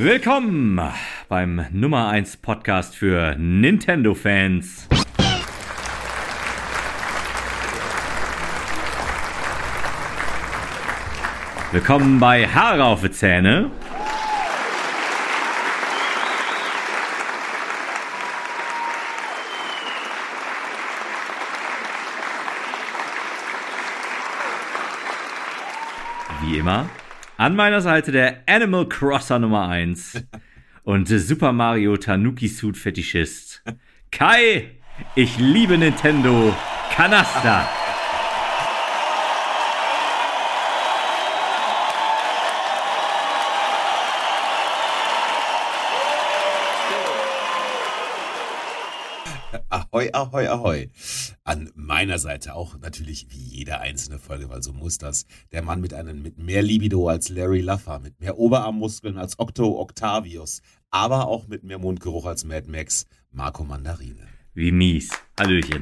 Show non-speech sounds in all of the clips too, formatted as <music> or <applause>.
Willkommen beim Nummer 1 Podcast für Nintendo-Fans. Willkommen bei Haare auf die Zähne. Wie immer, an meiner Seite der Animal Crosser Nummer 1 <laughs> und Super Mario Tanuki Suit Fetischist Kai. Ich liebe Nintendo. Kanasta. Ahoi, ahoi, ahoi. An meiner Seite auch natürlich wie jede einzelne Folge, weil so muss das. Der Mann mit einem mit mehr Libido als Larry Luffer, mit mehr Oberarmmuskeln als Octo Octavius, aber auch mit mehr Mundgeruch als Mad Max, Marco Mandarine. Wie mies. Hallöchen.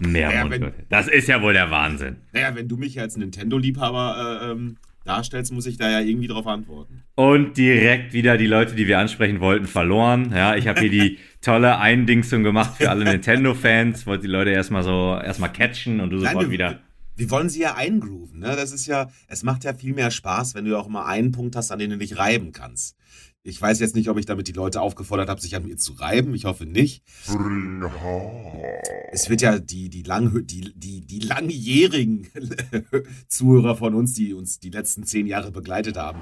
Mehr Ja, Mundgeruch. Das ist ja wohl der Wahnsinn. Naja, wenn du mich als Nintendo-Liebhaber äh, ähm, darstellst, muss ich da ja irgendwie drauf antworten. Und direkt wieder die Leute, die wir ansprechen wollten, verloren. Ja, ich habe hier die <laughs> tolle Eindingsung gemacht für alle Nintendo-Fans. Wollte die Leute erstmal so erstmal catchen und du Nein, sofort wir, wieder. wir wollen sie ja eingrooven. Ne? Das ist ja, es macht ja viel mehr Spaß, wenn du auch mal einen Punkt hast, an den du dich reiben kannst. Ich weiß jetzt nicht, ob ich damit die Leute aufgefordert habe, sich an mir zu reiben. Ich hoffe nicht. Es wird ja die, die, lang, die, die, die langjährigen <laughs> Zuhörer von uns, die uns die letzten zehn Jahre begleitet haben.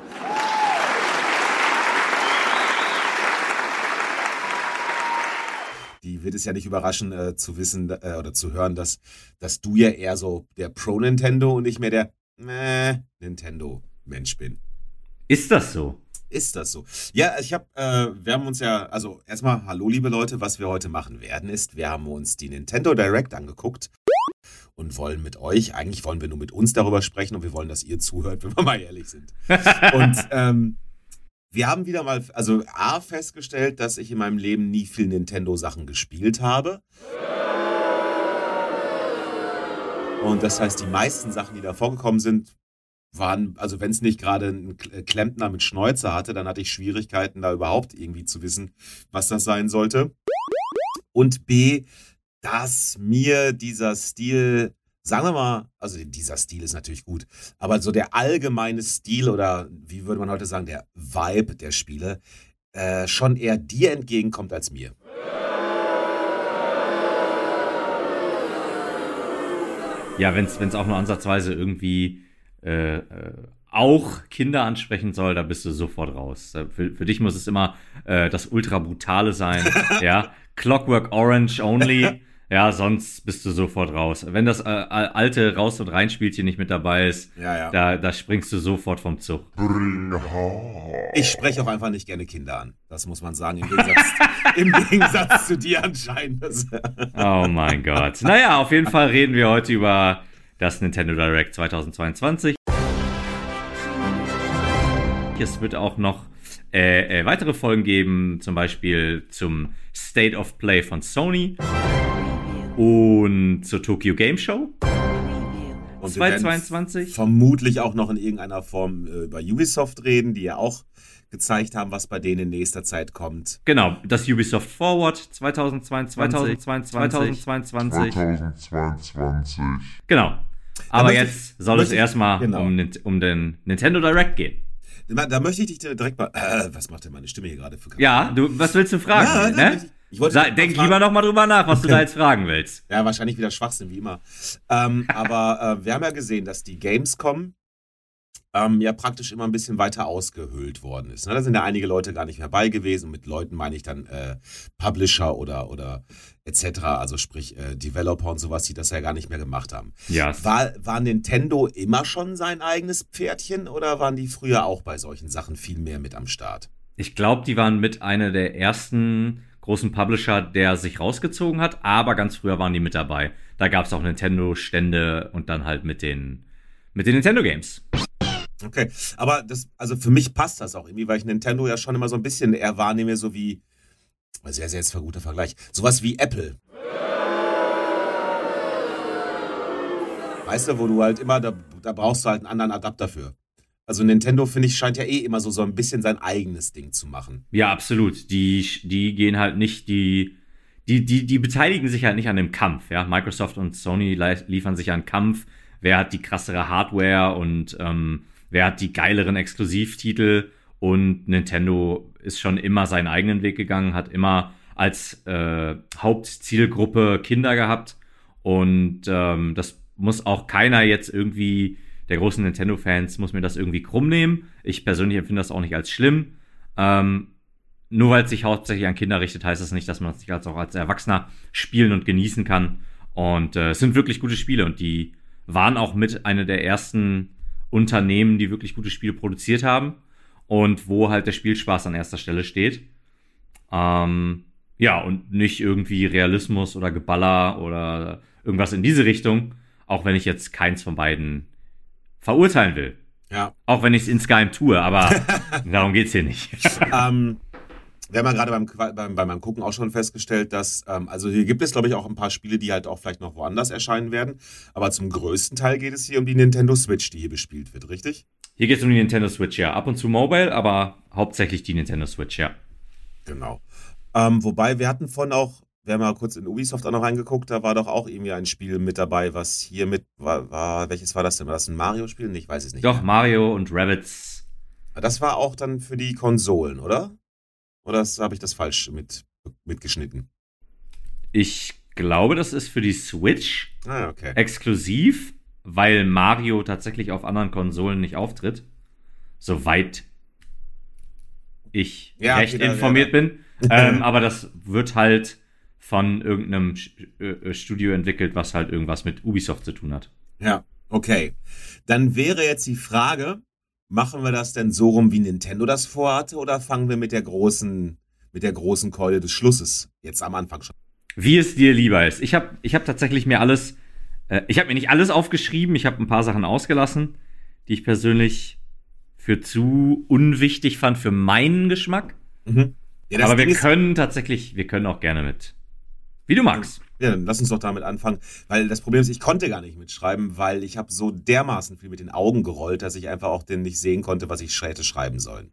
Die wird es ja nicht überraschen äh, zu wissen äh, oder zu hören, dass, dass du ja eher so der Pro-Nintendo und nicht mehr der äh, Nintendo-Mensch bin. Ist das so? Ist das so? Ja, ich habe, äh, wir haben uns ja, also erstmal, hallo liebe Leute, was wir heute machen werden ist, wir haben uns die Nintendo Direct angeguckt und wollen mit euch, eigentlich wollen wir nur mit uns darüber sprechen und wir wollen, dass ihr zuhört, <laughs> wenn wir mal ehrlich sind. Und ähm, wir haben wieder mal, also A, festgestellt, dass ich in meinem Leben nie viel Nintendo-Sachen gespielt habe. Und das heißt, die meisten Sachen, die da vorgekommen sind, waren, also wenn es nicht gerade ein K- Klempner mit Schnäuzer hatte, dann hatte ich Schwierigkeiten, da überhaupt irgendwie zu wissen, was das sein sollte. Und B, dass mir dieser Stil, sagen wir mal, also dieser Stil ist natürlich gut, aber so der allgemeine Stil oder wie würde man heute sagen, der Vibe der Spiele, äh, schon eher dir entgegenkommt als mir. Ja, wenn es auch nur ansatzweise irgendwie äh, äh, auch Kinder ansprechen soll, da bist du sofort raus. Äh, Für, für dich muss es immer äh, das ultra brutale sein. <laughs> ja, Clockwork Orange only. <laughs> Ja, sonst bist du sofort raus. Wenn das äh, alte Raus- und Reinspielchen nicht mit dabei ist, Ja, ja. da, da springst du sofort vom Zug. Ich spreche auch einfach nicht gerne Kinder an. Das muss man sagen, im Gegensatz, <laughs> im Gegensatz zu dir anscheinend. Oh mein Gott. Naja, auf jeden Fall reden wir heute über das Nintendo Direct 2022. Es wird auch noch äh, äh, weitere Folgen geben, zum Beispiel zum State of Play von Sony und zur Tokyo Game Show Und wir werden 2022. vermutlich auch noch in irgendeiner Form äh, über Ubisoft reden, die ja auch gezeigt haben, was bei denen in nächster Zeit kommt. Genau, das Ubisoft Forward 2022. 2022. 2022. 2022. Genau. Aber ich- jetzt soll es erstmal genau. um, um den Nintendo Direct gehen. Da, möchte ich dich direkt mal. Äh, was macht denn meine Stimme hier gerade für Ja, du, was willst du fragen? Ja, ne? Ich- wollte- Sa- Denk lieber noch mal drüber nach, was du da jetzt fragen willst. Ja, wahrscheinlich wieder Schwachsinn, wie immer. Ähm, <laughs> aber äh, wir haben ja gesehen, dass die Gamescom ähm, ja praktisch immer ein bisschen weiter ausgehöhlt worden ist. Ne? Da sind ja einige Leute gar nicht mehr bei gewesen. Mit Leuten meine ich dann äh, Publisher oder, oder etc., also sprich äh, Developer und sowas, die das ja gar nicht mehr gemacht haben. Ja, War, war Nintendo immer schon sein eigenes Pferdchen oder waren die früher auch bei solchen Sachen viel mehr mit am Start? ich glaube, die waren mit einer der ersten großen Publisher, der sich rausgezogen hat, aber ganz früher waren die mit dabei. Da gab es auch Nintendo-Stände und dann halt mit den, mit den Nintendo-Games. Okay, aber das, also für mich passt das auch irgendwie, weil ich Nintendo ja schon immer so ein bisschen eher wahrnehme, so wie, sehr, sehr jetzt guter Vergleich, sowas wie Apple. Weißt du, wo du halt immer, da, da brauchst du halt einen anderen Adapter für. Also Nintendo, finde ich, scheint ja eh immer so, so ein bisschen sein eigenes Ding zu machen. Ja, absolut. Die, die gehen halt nicht die. Die, die, die beteiligen sich halt nicht an dem Kampf, ja. Microsoft und Sony liefern sich an Kampf. Wer hat die krassere Hardware und ähm, wer hat die geileren Exklusivtitel? Und Nintendo ist schon immer seinen eigenen Weg gegangen, hat immer als äh, Hauptzielgruppe Kinder gehabt. Und ähm, das muss auch keiner jetzt irgendwie, der großen Nintendo-Fans, muss mir das irgendwie krumm nehmen. Ich persönlich empfinde das auch nicht als schlimm. Ähm, nur weil es sich hauptsächlich an Kinder richtet, heißt das nicht, dass man es nicht als auch als Erwachsener spielen und genießen kann. Und äh, es sind wirklich gute Spiele und die waren auch mit einer der ersten Unternehmen, die wirklich gute Spiele produziert haben und wo halt der Spielspaß an erster Stelle steht. Ähm, ja, und nicht irgendwie Realismus oder Geballer oder irgendwas in diese Richtung, auch wenn ich jetzt keins von beiden verurteilen will. Ja. Auch wenn ich es in Skype tue, aber <laughs> darum geht es hier nicht. ähm, wir haben ja gerade beim, beim, beim Gucken auch schon festgestellt, dass, ähm, also hier gibt es, glaube ich, auch ein paar Spiele, die halt auch vielleicht noch woanders erscheinen werden. Aber zum größten Teil geht es hier um die Nintendo Switch, die hier bespielt wird, richtig? Hier geht es um die Nintendo Switch, ja. Ab und zu Mobile, aber hauptsächlich die Nintendo Switch, ja. Genau. Ähm, wobei, wir hatten von auch, wir haben mal kurz in Ubisoft auch noch reingeguckt, da war doch auch irgendwie ein Spiel mit dabei, was hier mit war, war welches war das denn? War das ein Mario-Spiel? Ich weiß es nicht. Doch, mehr. Mario und Rabbits. Das war auch dann für die Konsolen, oder? Oder habe ich das falsch mit, mitgeschnitten? Ich glaube, das ist für die Switch ah, okay. exklusiv, weil Mario tatsächlich auf anderen Konsolen nicht auftritt. Soweit ich ja, recht informiert ja. bin. ähm, aber das wird halt von irgendeinem Studio entwickelt, was halt irgendwas mit Ubisoft zu tun hat. Ja, okay. Dann wäre jetzt die Frage, machen wir das denn so rum, wie Nintendo das vorhatte, oder fangen wir mit der großen, mit der großen Keule des Schlusses jetzt am Anfang schon? Wie es dir lieber ist. Ich habe ich hab tatsächlich mir alles, äh, ich habe mir nicht alles aufgeschrieben, ich habe ein paar Sachen ausgelassen, die ich persönlich für zu unwichtig fand für meinen Geschmack. Mhm. Ja, Aber wir können tatsächlich, wir können auch gerne mit. Wie du magst. Ja, dann lass uns doch damit anfangen, weil das Problem ist, ich konnte gar nicht mitschreiben, weil ich habe so dermaßen viel mit den Augen gerollt, dass ich einfach auch den nicht sehen konnte, was ich hätte schreiben sollen.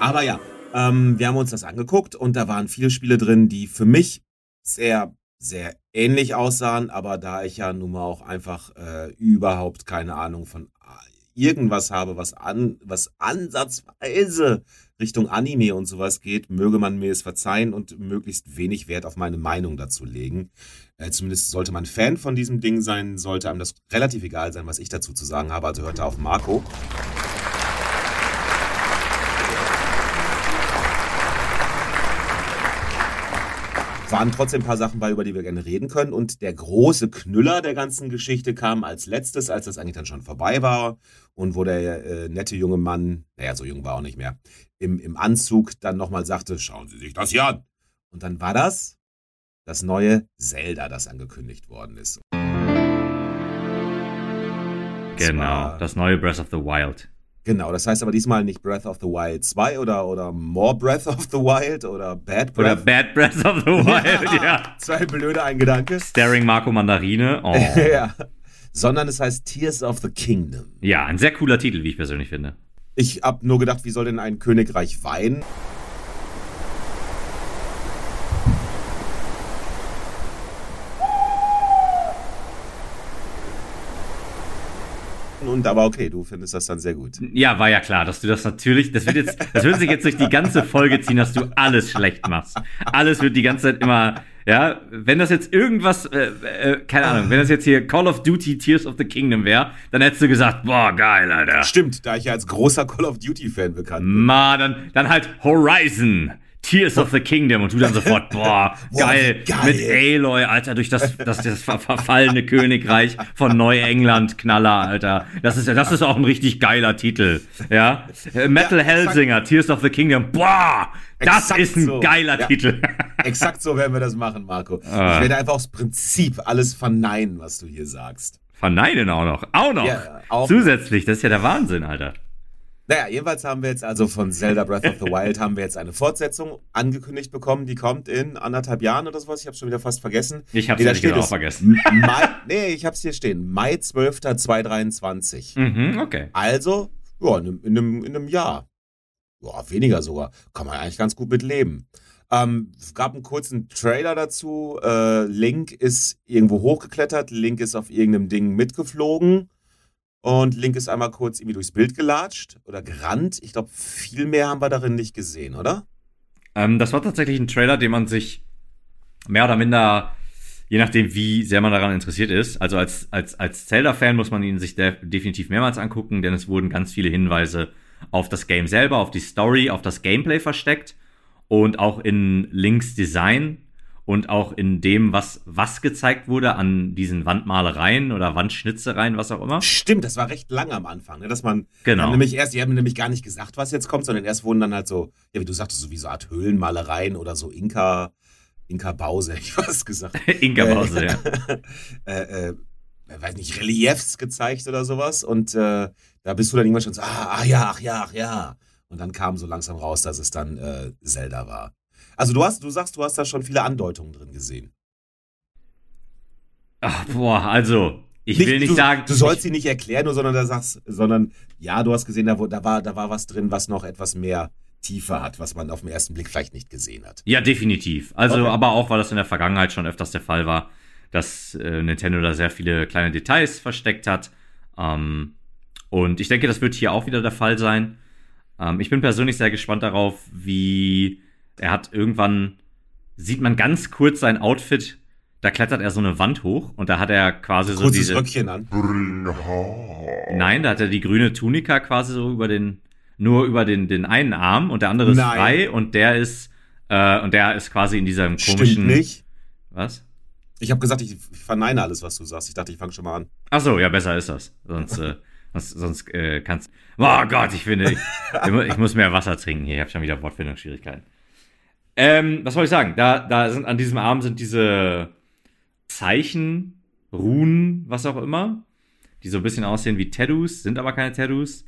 Aber ja, ähm, wir haben uns das angeguckt und da waren viele Spiele drin, die für mich sehr sehr ähnlich aussahen, aber da ich ja nun mal auch einfach äh, überhaupt keine Ahnung von irgendwas habe, was an, was ansatzweise Richtung Anime und sowas geht, möge man mir es verzeihen und möglichst wenig Wert auf meine Meinung dazu legen. Äh, zumindest sollte man Fan von diesem Ding sein, sollte einem das relativ egal sein, was ich dazu zu sagen habe. Also hört da auf Marco. waren trotzdem ein paar Sachen bei, über die wir gerne reden können. Und der große Knüller der ganzen Geschichte kam als letztes, als das eigentlich dann schon vorbei war und wo der äh, nette junge Mann, naja, so jung war auch nicht mehr, im, im Anzug dann nochmal sagte, schauen Sie sich das hier an. Und dann war das das neue Zelda, das angekündigt worden ist. Genau, das neue Breath of the Wild. Genau, das heißt aber diesmal nicht Breath of the Wild 2 oder, oder More Breath of the Wild oder Bad Breath. Oder Bad Breath of the Wild, ja. ja. Zwei blöde ein Gedanke. Staring Marco Mandarine. Oh. <laughs> ja. Sondern es heißt Tears of the Kingdom. Ja, ein sehr cooler Titel, wie ich persönlich finde. Ich hab nur gedacht, wie soll denn ein Königreich weinen? und aber okay, du findest das dann sehr gut. Ja, war ja klar, dass du das natürlich, das wird jetzt, das wird sich jetzt durch die ganze Folge ziehen, dass du alles schlecht machst. Alles wird die ganze Zeit immer, ja, wenn das jetzt irgendwas, äh, äh, keine Ahnung, wenn das jetzt hier Call of Duty Tears of the Kingdom wäre, dann hättest du gesagt, boah, geil, Alter. Stimmt, da ich ja als großer Call of Duty Fan bekannt bin. Ma, dann, dann halt Horizon. Tears of the Kingdom und du dann sofort, boah, <laughs> geil, geil, mit Aloy, Alter, durch das, das, das verfallene <laughs> Königreich von Neuengland, Knaller, Alter. Das ist, das ist auch ein richtig geiler Titel, ja. Metal ja, Hellsinger, Tears of the Kingdom, boah, das ist ein so. geiler ja, Titel. <laughs> Exakt so werden wir das machen, Marco. Ah. Ich werde einfach aus Prinzip alles verneinen, was du hier sagst. Verneinen auch noch, auch noch. Ja, auch Zusätzlich, das ist ja der Wahnsinn, Alter. Naja, jedenfalls haben wir jetzt also von Zelda Breath of the Wild haben wir jetzt eine Fortsetzung angekündigt bekommen, die kommt in anderthalb Jahren oder sowas. Ich habe schon wieder fast vergessen. Ich habe es es. vergessen. Mai, nee, ich habe es hier stehen. Mai 12. 2023. Mhm, okay. Also, ja, in, einem- in, einem, in einem Jahr. Ja, weniger sogar. Kann man eigentlich ganz gut mit leben. Ähm, es gab einen kurzen Trailer dazu. Äh, Link ist irgendwo hochgeklettert. Link ist auf irgendeinem Ding mitgeflogen. Und Link ist einmal kurz irgendwie durchs Bild gelatscht oder gerannt. Ich glaube, viel mehr haben wir darin nicht gesehen, oder? Ähm, das war tatsächlich ein Trailer, den man sich mehr oder minder, je nachdem, wie sehr man daran interessiert ist, also als, als, als Zelda-Fan muss man ihn sich de definitiv mehrmals angucken, denn es wurden ganz viele Hinweise auf das Game selber, auf die Story, auf das Gameplay versteckt und auch in Links Design und auch in dem, was, was gezeigt wurde an diesen Wandmalereien oder Wandschnitzereien, was auch immer. Stimmt, das war recht lang am Anfang, ne? dass man Genau. nämlich erst, die haben nämlich gar nicht gesagt, was jetzt kommt, sondern erst wurden dann halt so, ja, wie du sagtest, so wie so Art Höhlenmalereien oder so Inka, Inka Bause, <laughs> ich was gesagt. <laughs> Inka Bause, ja. <laughs> äh, äh, weiß nicht, Reliefs gezeigt oder sowas. Und äh, da bist du dann irgendwann schon so, ah, ach ja, ach ja, ach ja. Und dann kam so langsam raus, dass es dann äh, Zelda war. Also du hast, du sagst, du hast da schon viele Andeutungen drin gesehen. Ach, boah, also, ich will nicht du, sagen. Du sollst sie nicht erklären, nur, sondern da sagst, sondern ja, du hast gesehen, da, da, war, da war was drin, was noch etwas mehr Tiefe hat, was man auf den ersten Blick vielleicht nicht gesehen hat. Ja, definitiv. Also, Okay. aber auch, weil das in der Vergangenheit schon öfters der Fall war, dass äh, Nintendo da sehr viele kleine Details versteckt hat. Ähm, und ich denke, das wird hier auch wieder der Fall sein. Ähm, ich bin persönlich sehr gespannt darauf, wie er hat irgendwann, sieht man ganz kurz sein Outfit, da klettert er so eine Wand hoch und da hat er quasi so Kurzes diese. Röckchen an. Nein, da hat er die grüne Tunika quasi so über den, nur über den, den einen Arm und der andere ist Nein. frei und der ist, äh, und der ist quasi in diesem Stimmt komischen. nicht. Was? Ich habe gesagt, ich verneine alles, was du sagst. Ich dachte, ich fange schon mal an. Ach so, ja, besser ist das. Sonst, äh, sonst, sonst äh, kannst. Oh Gott, ich finde, ich, <laughs> ich muss mehr Wasser trinken hier. Ich habe schon wieder Wortfindungsschwierigkeiten. Ähm, was soll ich sagen? Da, da sind an diesem Arm sind diese Zeichen, Runen, was auch immer, die so ein bisschen aussehen wie Tattoos, sind aber keine Tattoos.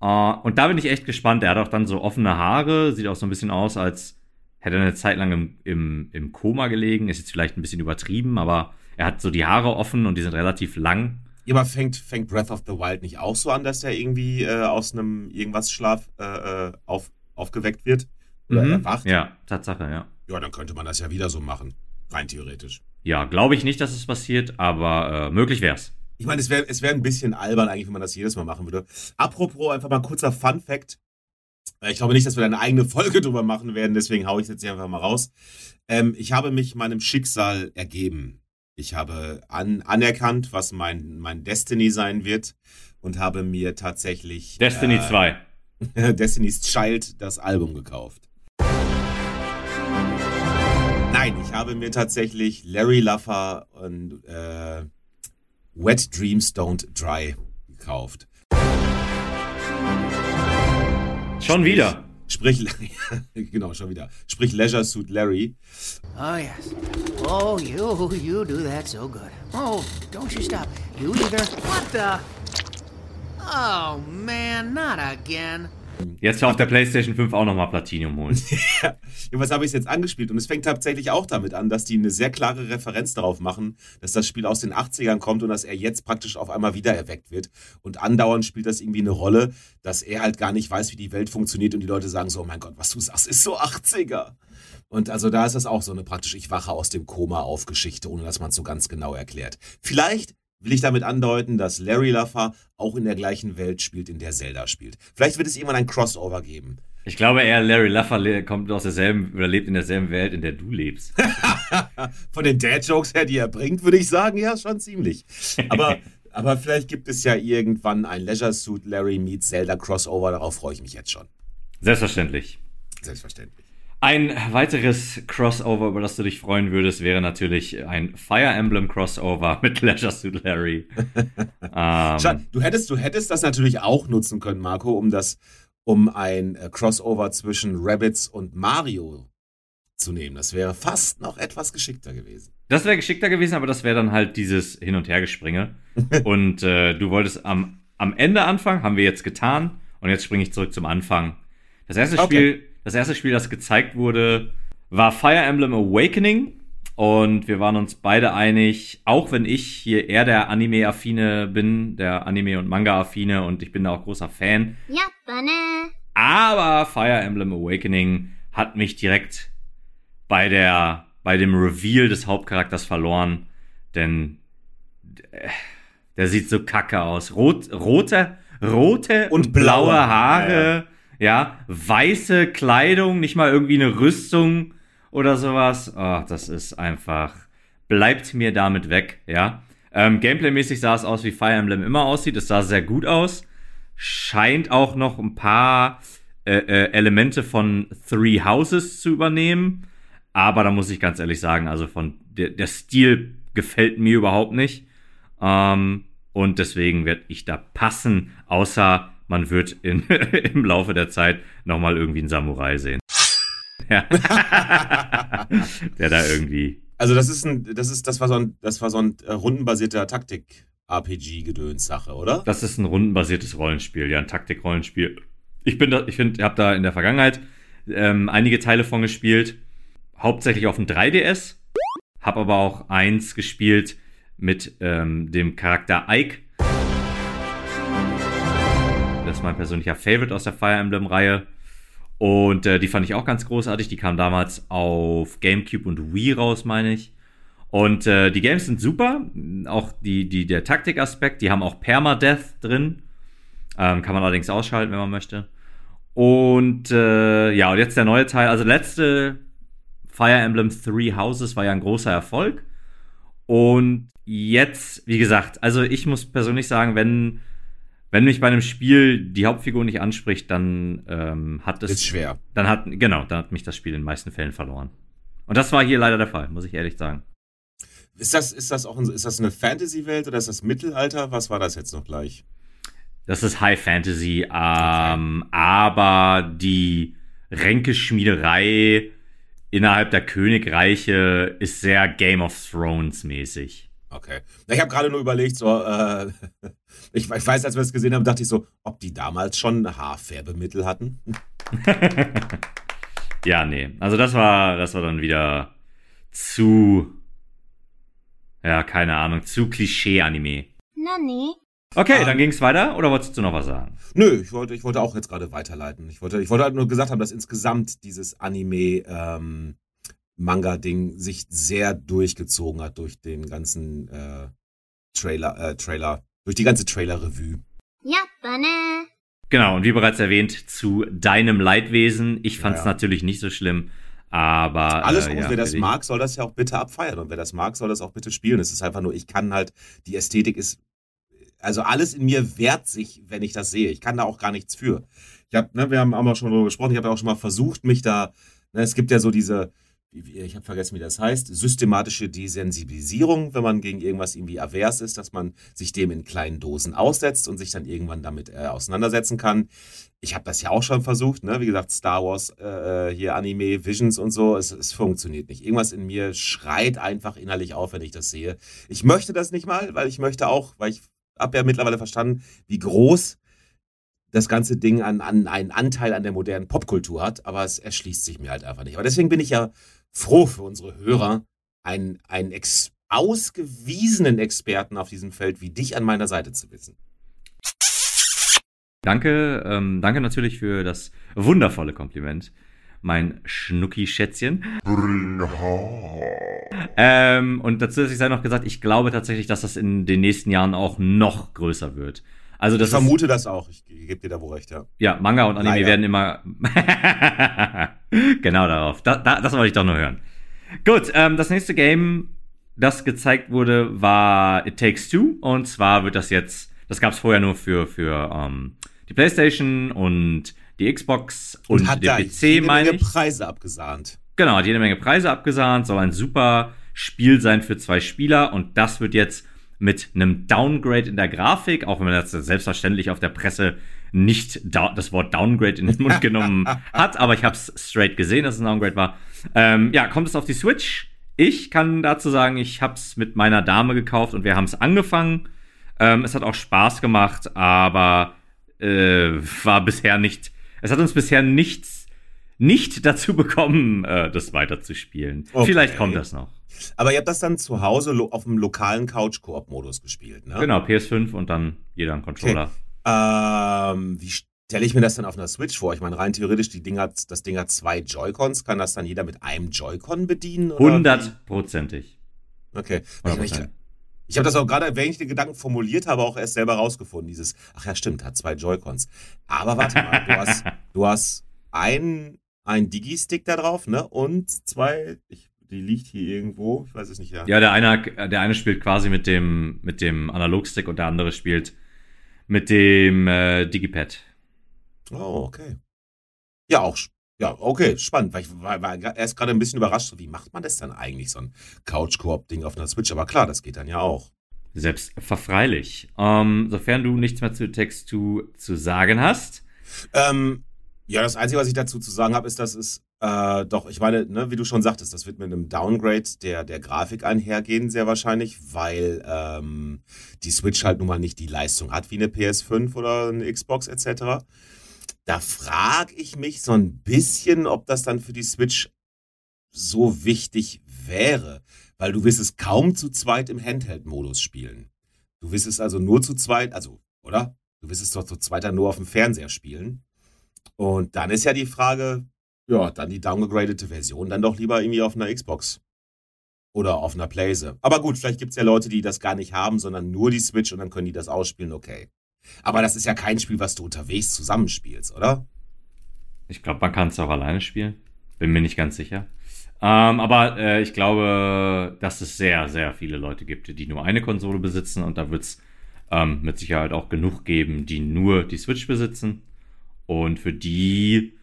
Äh, und da bin ich echt gespannt. Er hat auch dann so offene Haare, sieht auch so ein bisschen aus, als hätte er eine Zeit lang im, im, im Koma gelegen. Ist jetzt vielleicht ein bisschen übertrieben, aber er hat so die Haare offen und die sind relativ lang. Ja, aber fängt, fängt Breath of the Wild nicht auch so an, dass er irgendwie äh, aus einem irgendwas Schlaf äh, äh, auf, aufgeweckt wird? Oder Mhm. erwacht? Ja, Tatsache, ja. ja, dann könnte man das ja wieder so machen. Rein theoretisch. Ja, glaube ich nicht, dass es passiert, aber äh, möglich wär's. Ich meine, es wäre es wär ein bisschen albern eigentlich, wenn man das jedes Mal machen würde. Apropos, einfach mal ein kurzer Fun-Fact. Äh, Ich glaube nicht, dass wir da eine eigene Folge <laughs> drüber machen werden, deswegen haue ich es jetzt hier einfach mal raus. Ähm, ich habe mich meinem Schicksal ergeben. Ich habe an, anerkannt, was mein, mein Destiny sein wird und habe mir tatsächlich Destiny äh, 2. <laughs> Destiny's Child das Album gekauft. Nein, ich habe mir tatsächlich Larry Luffer und äh, Wet Dreams Don't Dry gekauft. Schon wieder. Sprich, <laughs> genau, schon wieder. Sprich Leisure Suit Larry. Oh, yes. Oh, you, you do that so good. Oh, don't you stop. You either. What the? Oh, man, not again. Jetzt auf der PlayStation 5 auch nochmal Platinum holen. <laughs> Jedenfalls habe ich jetzt angespielt und es fängt tatsächlich auch damit an, dass die eine sehr klare Referenz darauf machen, dass das Spiel aus den 80ern kommt und dass er jetzt praktisch auf einmal wieder erweckt wird. Und andauernd spielt das irgendwie eine Rolle, dass er halt gar nicht weiß, wie die Welt funktioniert und die Leute sagen so, oh mein Gott, was du sagst, ist so 80er. Und also da ist das auch so eine praktisch, ich wache aus dem Koma auf Geschichte, ohne dass man es so ganz genau erklärt. Vielleicht will ich damit andeuten, dass Larry Luffer auch in der gleichen Welt spielt, in der Zelda spielt. Vielleicht wird es irgendwann ein Crossover geben. Ich glaube eher, Larry Luffer le- kommt aus derselben oder lebt in derselben Welt, in der du lebst. <laughs> Von den Dad-Jokes her, die er bringt, würde ich sagen, ja, schon ziemlich. Aber, <laughs> aber vielleicht gibt es ja irgendwann ein Leisure Suit Larry meets Zelda Crossover, darauf freue ich mich jetzt schon. Selbstverständlich. Selbstverständlich. Ein weiteres Crossover, über das du dich freuen würdest, wäre natürlich ein Fire Emblem Crossover <laughs> mit Leisure Suit Larry. <laughs> ähm, Schade, du hättest, du hättest das natürlich auch nutzen können, Marco, um das, um ein äh, Crossover zwischen Rabbits und Mario zu nehmen. Das wäre fast noch etwas geschickter gewesen. das wäre geschickter gewesen, aber das wäre dann halt dieses Hin- und Hergespringe. <laughs> und äh, du wolltest am, am Ende anfangen, haben wir jetzt getan. Und jetzt springe ich zurück zum Anfang. Das erste Okay. Spiel, das erste Spiel, das gezeigt wurde, war Fire Emblem Awakening. Und wir waren uns beide einig, auch wenn ich hier eher der Anime-Affine bin, der Anime- und Manga-Affine und ich bin da auch großer Fan. Ja, Banne. Aber Fire Emblem Awakening hat mich direkt bei der, bei dem Reveal des Hauptcharakters verloren, denn äh, der sieht so kacke aus. Rot, rote, rote und, und blaue, blaue Haare ja, weiße Kleidung, nicht mal irgendwie eine Rüstung oder sowas. Oh, das ist einfach, bleibt mir damit weg, ja. Ähm, Gameplay-mäßig sah es aus, wie Fire Emblem immer aussieht. Es sah sehr gut aus. Scheint auch noch ein paar äh, äh, Elemente von Three Houses zu übernehmen. Aber da muss ich ganz ehrlich sagen, also von der, der Stil gefällt mir überhaupt nicht. Ähm, und deswegen werde ich da passen, außer man wird in, <laughs> im Laufe der Zeit nochmal irgendwie einen Samurai sehen. <laughs> Ja. <laughs> der da irgendwie. Also das ist ein, das ist, das war so ein, das war so ein äh, rundenbasierter Taktik-RPG-Gedöns-Sache, oder? Das ist ein rundenbasiertes Rollenspiel, ja, ein Taktikrollenspiel. Ich bin da, ich finde, habe da in der Vergangenheit ähm, einige Teile von gespielt, hauptsächlich auf dem 3DS, habe aber auch eins gespielt mit ähm, dem Charakter Ike. Ist mein persönlicher Favorite aus der Fire Emblem-Reihe. Und äh, die fand ich auch ganz großartig. Die kam damals auf GameCube und Wii raus, meine ich. Und äh, die Games sind super. Auch die, die, der Taktikaspekt, die haben auch Permadeath drin. Ähm, kann man allerdings ausschalten, wenn man möchte. Und äh, ja, und jetzt der neue Teil. Also letzte Fire Emblem Three Houses war ja ein großer Erfolg. Und jetzt, wie gesagt, also ich muss persönlich sagen, wenn, wenn mich bei einem Spiel die Hauptfigur nicht anspricht, dann ähm, hat es. Ist schwer. Dann hat, genau, dann hat mich das Spiel in den meisten Fällen verloren. Und das war hier leider der Fall, muss ich ehrlich sagen. Ist das, ist das auch ein, ist das eine Fantasy-Welt oder ist das Mittelalter? Was war das jetzt noch gleich? Das ist High Fantasy, ähm, aber die Ränkeschmiederei innerhalb der Königreiche ist sehr Game of Thrones mäßig. Okay. Ich habe gerade nur überlegt, so, äh, <laughs> ich, ich weiß, als wir es gesehen haben, dachte ich so, ob die damals schon Haarfärbemittel hatten. <laughs> Ja, nee. Also das war, das war dann wieder zu, ja, keine Ahnung, zu Klischee-Anime. 何 Okay, Ah. dann ging's weiter oder wolltest du noch was sagen? Nö, ich wollte, ich wollte auch jetzt gerade weiterleiten. Ich wollte, ich wollte halt nur gesagt haben, dass insgesamt dieses Anime ähm, Manga-Ding sich sehr durchgezogen hat durch den ganzen äh, Trailer, äh, Trailer, durch die ganze Trailer-Revue. Ja, Banne. Genau, und wie bereits erwähnt, zu deinem Leidwesen. Ich fand es ja, ja. natürlich nicht so schlimm, aber. Äh, alles gut, äh, ja, wer das mag, soll das ja auch bitte abfeiern. Und wer das mag, soll das auch bitte spielen. Es ist einfach nur, ich kann halt, die Ästhetik ist. Also alles in mir wehrt sich, wenn ich das sehe. Ich kann da auch gar nichts für. Ich hab, ne, wir haben auch mal schon darüber gesprochen, ich habe ja auch schon mal versucht, mich da. Ne, es gibt ja so diese ich habe vergessen, wie das heißt, systematische Desensibilisierung, wenn man gegen irgendwas irgendwie avers ist, dass man sich dem in kleinen Dosen aussetzt und sich dann irgendwann damit äh, auseinandersetzen kann. Ich habe das ja auch schon versucht, ne? wie gesagt, Star Wars, äh, hier Anime, Visions und so, es, es funktioniert nicht. Irgendwas in mir schreit einfach innerlich auf, wenn ich das sehe. Ich möchte das nicht mal, weil ich möchte auch, weil ich habe ja mittlerweile verstanden, wie groß das ganze Ding an, an einen Anteil an der modernen Popkultur hat, aber es erschließt sich mir halt einfach nicht. Aber deswegen bin ich ja froh für unsere Hörer, einen, einen ex ausgewiesenen Experten auf diesem Feld wie dich an meiner Seite zu wissen. Danke, ähm, danke natürlich für das wundervolle Kompliment, mein Schnucki-Schätzchen. Ähm, und dazu sei noch gesagt, ich glaube tatsächlich, dass das in den nächsten Jahren auch noch größer wird. Also das ich vermute das auch. Ich, ich gebe dir da wohl recht, ja. ist, ja, Manga und Anime Leider. werden immer <laughs> <laughs> <laughs> genau darauf. Da, da, das wollte ich doch nur hören. Gut, ähm, das nächste Game, das gezeigt wurde, war It Takes Two. Und zwar wird das jetzt, das gab es vorher nur für, für ähm, die PlayStation und die Xbox und, hat den da PC, jede meine Menge ich. Preise abgesahnt. Genau, hat jede Menge Preise abgesahnt, soll ein super Spiel sein für zwei Spieler und das wird jetzt mit einem Downgrade in der Grafik, auch wenn man das selbstverständlich auf der Presse nicht da das Wort Downgrade in den Mund <laughs> genommen hat, aber ich habe es straight gesehen, dass es ein Downgrade war. Ähm, ja, kommt es auf die Switch? Ich kann dazu sagen, ich habe es mit meiner Dame gekauft und wir haben es angefangen. Ähm, es hat auch Spaß gemacht, aber äh, war bisher nicht, es hat uns bisher nichts, nicht dazu bekommen, äh, das weiterzuspielen. Okay. Vielleicht kommt das noch. Aber ihr habt das dann zu Hause auf dem lokalen Couch-Koop-Modus gespielt, ne? Genau, PS5 und dann jeder einen Controller. Ähm, wie stelle ich mir das dann auf einer Switch vor? Ich meine, rein theoretisch, die Ding hat, das Ding hat zwei Joy-Cons. Kann das dann jeder mit einem Joy-Con bedienen? Hundertprozentig. Okay. Ich, ich, 100%. ich habe das auch gerade, wenn ich den Gedanken formuliert habe, auch erst selber rausgefunden. Dieses, ach ja, stimmt, hat zwei Joy-Cons. Aber warte mal, du hast, du hast ein, ein Digi-Stick da drauf, ne? Und zwei, ich, die liegt hier irgendwo, ich weiß es nicht, ja. Ja, der eine, der eine spielt quasi mit dem, mit dem Analogstick und der andere spielt mit dem äh, Digipad. Oh, okay. Ja, auch, ja, okay, spannend, weil ich war, war erst gerade ein bisschen überrascht, wie macht man das dann eigentlich, so ein Couch-Koop-Ding auf einer Switch? Aber klar, das geht dann ja auch. Selbst verfreilich. Ähm, sofern du nichts mehr zu Text 2 zu sagen hast. Ähm, ja, das Einzige, was ich dazu zu sagen habe, ist, dass es äh, doch, ich meine, ne, wie du schon sagtest, das wird mit einem Downgrade der, der Grafik einhergehen, sehr wahrscheinlich, weil ähm, die Switch halt nun mal nicht die Leistung hat wie eine PS5 oder eine Xbox etc. Da frage ich mich so ein bisschen, ob das dann für die Switch so wichtig wäre, weil du wirst es kaum zu zweit im Handheld-Modus spielen. Du wirst es also nur zu zweit, also, oder? Du wirst es doch zu zweit dann nur auf dem Fernseher spielen. Und dann ist ja die Frage, ja, dann die downgradete Version dann doch lieber irgendwie auf einer Xbox. Oder auf einer Playse. Aber gut, vielleicht gibt es ja Leute, die das gar nicht haben, sondern nur die Switch und dann können die das ausspielen, okay. Aber das ist ja kein Spiel, was du unterwegs zusammenspielst, oder? Ich glaube, man kann es auch alleine spielen. Bin mir nicht ganz sicher. Ähm, aber äh, ich glaube, dass es sehr, sehr viele Leute gibt, die nur eine Konsole besitzen und da wird es ähm, mit Sicherheit auch genug geben, die nur die Switch besitzen. Und für die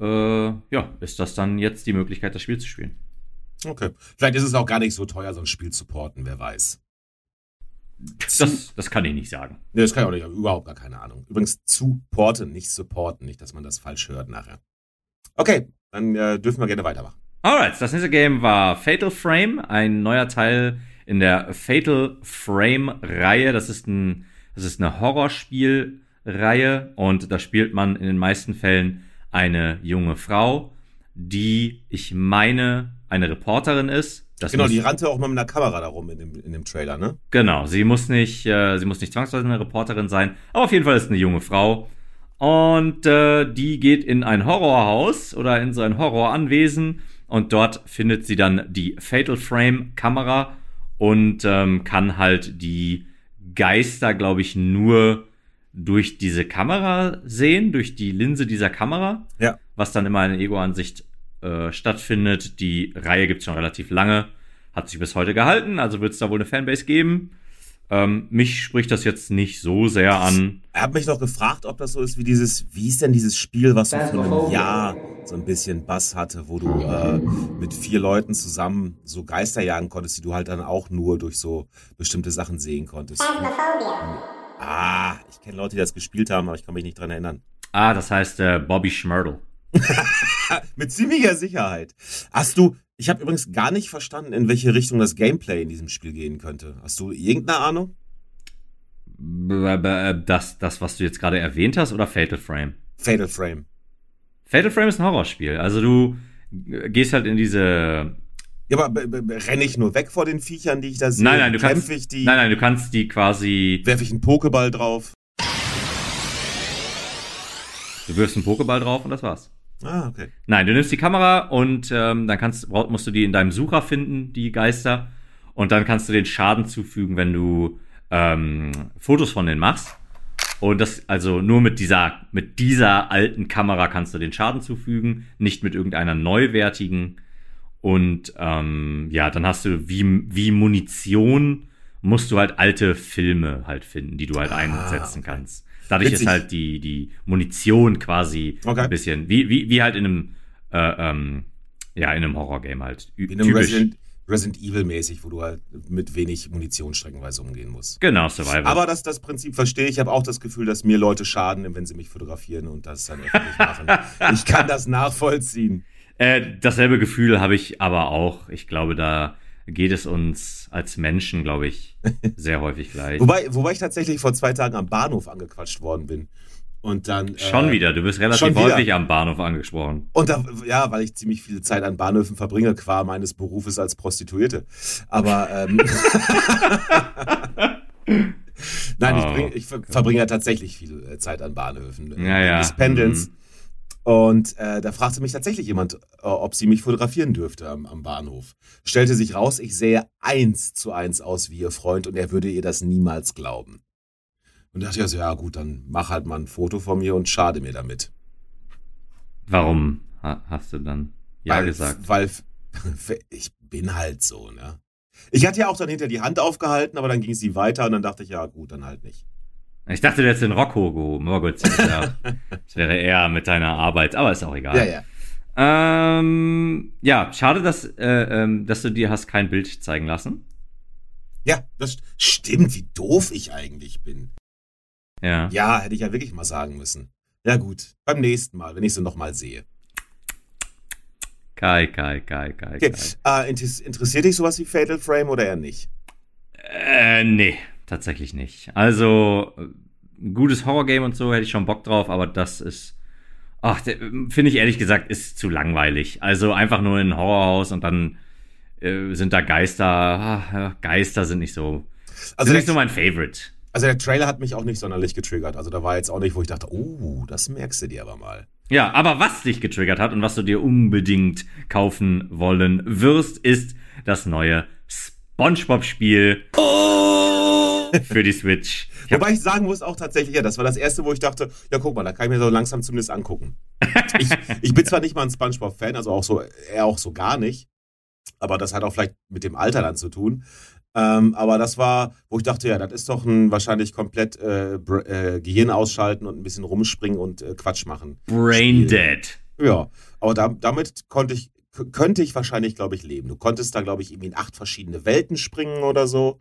äh, ja, ist das dann jetzt die Möglichkeit, das Spiel zu spielen. Okay. Vielleicht ist es auch gar nicht so teuer, so ein Spiel zu porten, wer weiß. Das, das kann ich nicht sagen. Nee, das kann ich auch nicht, ich überhaupt gar keine Ahnung. Übrigens zu porten, nicht supporten, nicht, dass man das falsch hört nachher. Okay, dann äh, dürfen wir gerne weitermachen. Alright, das nächste Game war Fatal Frame, ein neuer Teil in der Fatal Frame-Reihe. Das ist ein, das ist eine Horrorspielreihe und da spielt man in den meisten Fällen eine junge Frau, die, ich meine, eine Reporterin ist. Das genau, muss- die rannte auch mal mit einer Kamera da rum in dem, in dem Trailer, ne? Genau, sie muss nicht, äh, sie muss nicht zwangsweise eine Reporterin sein, aber auf jeden Fall ist es eine junge Frau. Und äh, die geht in ein Horrorhaus oder in so ein Horroranwesen und dort findet sie dann die Fatal Frame Kamera und ähm, kann halt die Geister, glaube ich, nur durch diese Kamera sehen, durch die Linse dieser Kamera Ja. was dann immer in Ego-Ansicht äh, stattfindet. Die Reihe gibt es schon relativ lange, hat sich bis heute gehalten, also wird es da wohl eine Fanbase geben. Ähm, mich spricht das jetzt nicht so sehr an. Er hat mich noch gefragt, ob das so ist wie dieses, wie ist denn dieses Spiel, was so vor einem Jahr so ein bisschen Bass hatte, wo du äh, mit vier Leuten zusammen so Geister jagen konntest, die du halt dann auch nur durch so bestimmte Sachen sehen konntest. Ah, ich kenne Leute, die das gespielt haben, aber ich kann mich nicht dran erinnern. Ah, das heißt äh, Bobby Schmörtel. <laughs> Mit ziemlicher Sicherheit. Hast du, ich habe übrigens gar nicht verstanden, in welche Richtung das Gameplay in diesem Spiel gehen könnte. Hast du irgendeine Ahnung? B- Das, das, was du jetzt gerade erwähnt hast, oder Fatal Frame? Fatal Frame. Fatal Frame ist ein Horrorspiel. Also du äh, gehst halt in diese. Ja, aber renne ich nur weg vor den Viechern, die ich da sehe? Nein, nein, du kannst. Ich die? Nein, nein, du kannst die quasi. Werfe ich einen Pokéball drauf? Du wirfst einen Pokéball drauf und das war's. Ah, okay. Nein, du nimmst die Kamera und ähm, dann kannst, musst du die in deinem Sucher finden, die Geister. Und dann kannst du den Schaden zufügen, wenn du ähm, Fotos von denen machst. Und das, also nur mit dieser, mit dieser alten Kamera kannst du den Schaden zufügen, nicht mit irgendeiner neuwertigen. Und ähm, ja, dann hast du wie, wie Munition musst du halt alte Filme halt finden, die du halt Ah, einsetzen kannst. Dadurch Witzig. ist halt die, die Munition quasi Okay. ein bisschen, wie, wie, wie halt in einem, äh, ähm, ja, in einem Horrorgame halt. Wie in einem Resident, Resident Evil mäßig, wo du halt mit wenig Munition streckenweise umgehen musst. Genau, Survival. Aber das, das Prinzip verstehe ich. Ich habe auch das Gefühl, dass mir Leute schaden, wenn sie mich fotografieren und das dann öffentlich machen. <laughs> Ich kann das nachvollziehen. Äh, dasselbe Gefühl habe ich aber auch. Ich glaube, da geht es uns als Menschen, glaube ich, <laughs> sehr häufig gleich. Wobei, wobei ich tatsächlich vor zwei Tagen am Bahnhof angequatscht worden bin. Und dann. Schon äh, wieder, du schon relativ häufig am Bahnhof angesprochen. Und da, ja, weil ich ziemlich viel Zeit an Bahnhöfen verbringe, qua meines Berufes als Prostituierte. Aber ähm, <laughs> <laughs> nein, ich, Oh, bring, ich ver verbringe ja tatsächlich viel äh, Zeit an Bahnhöfen. äh, Ja, ja. Des Pendelns. Mhm. Und äh, da fragte mich tatsächlich jemand, äh, ob sie mich fotografieren dürfte am, am Bahnhof. Stellte sich raus, ich sähe eins zu eins aus wie ihr Freund und er würde ihr das niemals glauben. Und dachte ich also, ja gut, dann mach halt mal ein Foto von mir und schade mir damit. Warum ha hast du dann Ja weil, gesagt? Weil <laughs> ich bin halt so, ne? Ich hatte ja auch dann hinter die Hand aufgehalten, aber dann ging sie weiter und dann dachte ich, ja gut, dann halt nicht. Ich dachte, du hättest den Rocco gehoben. Aber gut, das, wär- das wäre eher mit deiner Arbeit, aber ist auch egal. Ja, ja. Ähm, ja, schade, dass, äh, ähm, dass du dir hast kein Bild zeigen lassen. Ja, das st- stimmt, wie doof ich eigentlich bin. Ja. Ja, hätte ich ja wirklich mal sagen müssen. Ja gut, beim nächsten Mal, wenn ich sie nochmal sehe. Kai, Kai, Kai, Kai, Okay. Kai. Äh, inter- interessiert dich sowas wie Fatal Frame oder eher nicht? Äh, nee, tatsächlich nicht. Also, äh, ein gutes Horrorgame und so hätte ich schon Bock drauf, aber das ist. Ach, finde ich ehrlich gesagt, ist zu langweilig. Also einfach nur in ein Horrorhaus und dann äh, sind da Geister. Ach, Geister sind nicht so. Also sind nicht so mein Favorite. also der Trailer hat mich auch nicht sonderlich getriggert. Also da war jetzt auch nicht, wo ich dachte, oh, das merkst du dir aber mal. Ja, aber was dich getriggert hat und was du dir unbedingt kaufen wollen wirst, ist das neue SpongeBob-Spiel für die Switch. Ich Wobei ich sagen muss auch tatsächlich, ja, das war das erste, wo ich dachte, ja, guck mal, da kann ich mir so langsam zumindest angucken. <laughs> ich, ich bin zwar nicht mal ein Spongebob-Fan, also auch so, eher auch so gar nicht, aber das hat auch vielleicht mit dem Alter dann zu tun. Ähm, aber das war, wo ich dachte, ja, das ist doch ein wahrscheinlich komplett äh, äh, Gehirn ausschalten und ein bisschen rumspringen und äh, Quatsch machen. Brain Spiel. Dead. Ja, aber da, damit konnte ich, könnte ich wahrscheinlich, glaube ich, leben. Du konntest da, glaube ich, irgendwie in acht verschiedene Welten springen oder so.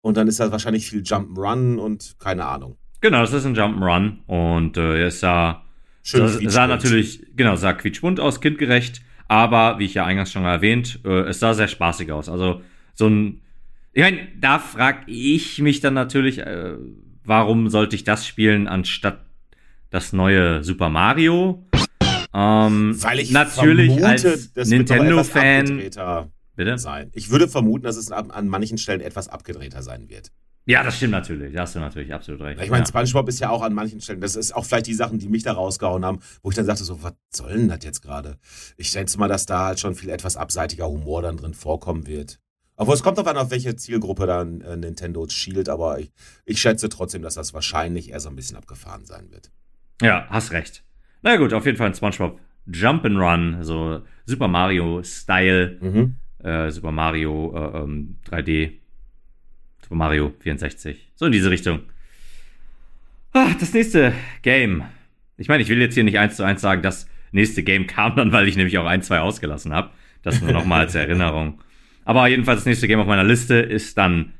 Und dann ist da wahrscheinlich viel Jump'n'Run und keine Ahnung. Genau, das ist ein Jump'n'Run und äh, es sah, Schön sah, sah natürlich, genau, sah quietschbunt aus, kindgerecht, aber wie ich ja eingangs schon erwähnt, äh, es sah sehr spaßig aus. Also so ein, ich meine, da frag ich mich dann natürlich, äh, warum sollte ich das spielen anstatt das neue Super Mario? Ähm, Weil ich natürlich vermute, als das Nintendo-Fan. abgedrehter Bitte? sein. Ich würde vermuten, dass es an, an manchen Stellen etwas abgedrehter sein wird. Ja, das stimmt natürlich. Da hast du natürlich absolut recht. Ich meine, ja. SpongeBob ist ja auch an manchen Stellen, das ist auch vielleicht die Sachen, die mich da rausgehauen haben, wo ich dann sagte so, was soll denn das jetzt gerade? Ich schätze mal, dass da halt schon viel etwas abseitiger Humor dann drin vorkommen wird. Obwohl es kommt darauf an, auf welche Zielgruppe dann äh, Nintendo schielt, aber ich, ich schätze trotzdem, dass das wahrscheinlich eher so ein bisschen abgefahren sein wird. Ja, hast recht. Na gut, auf jeden Fall ein SpongeBob Jump'n'Run, so Super Mario-Style, Mhm. äh, Super Mario äh, ähm, 3D, Super Mario 64, so in diese Richtung. Ah, das nächste Game. Ich meine, ich will jetzt hier nicht eins zu eins sagen, das nächste Game kam dann, weil ich nämlich auch ein, zwei ausgelassen habe. Das nur noch mal als Erinnerung. Aber jedenfalls das nächste Game auf meiner Liste ist dann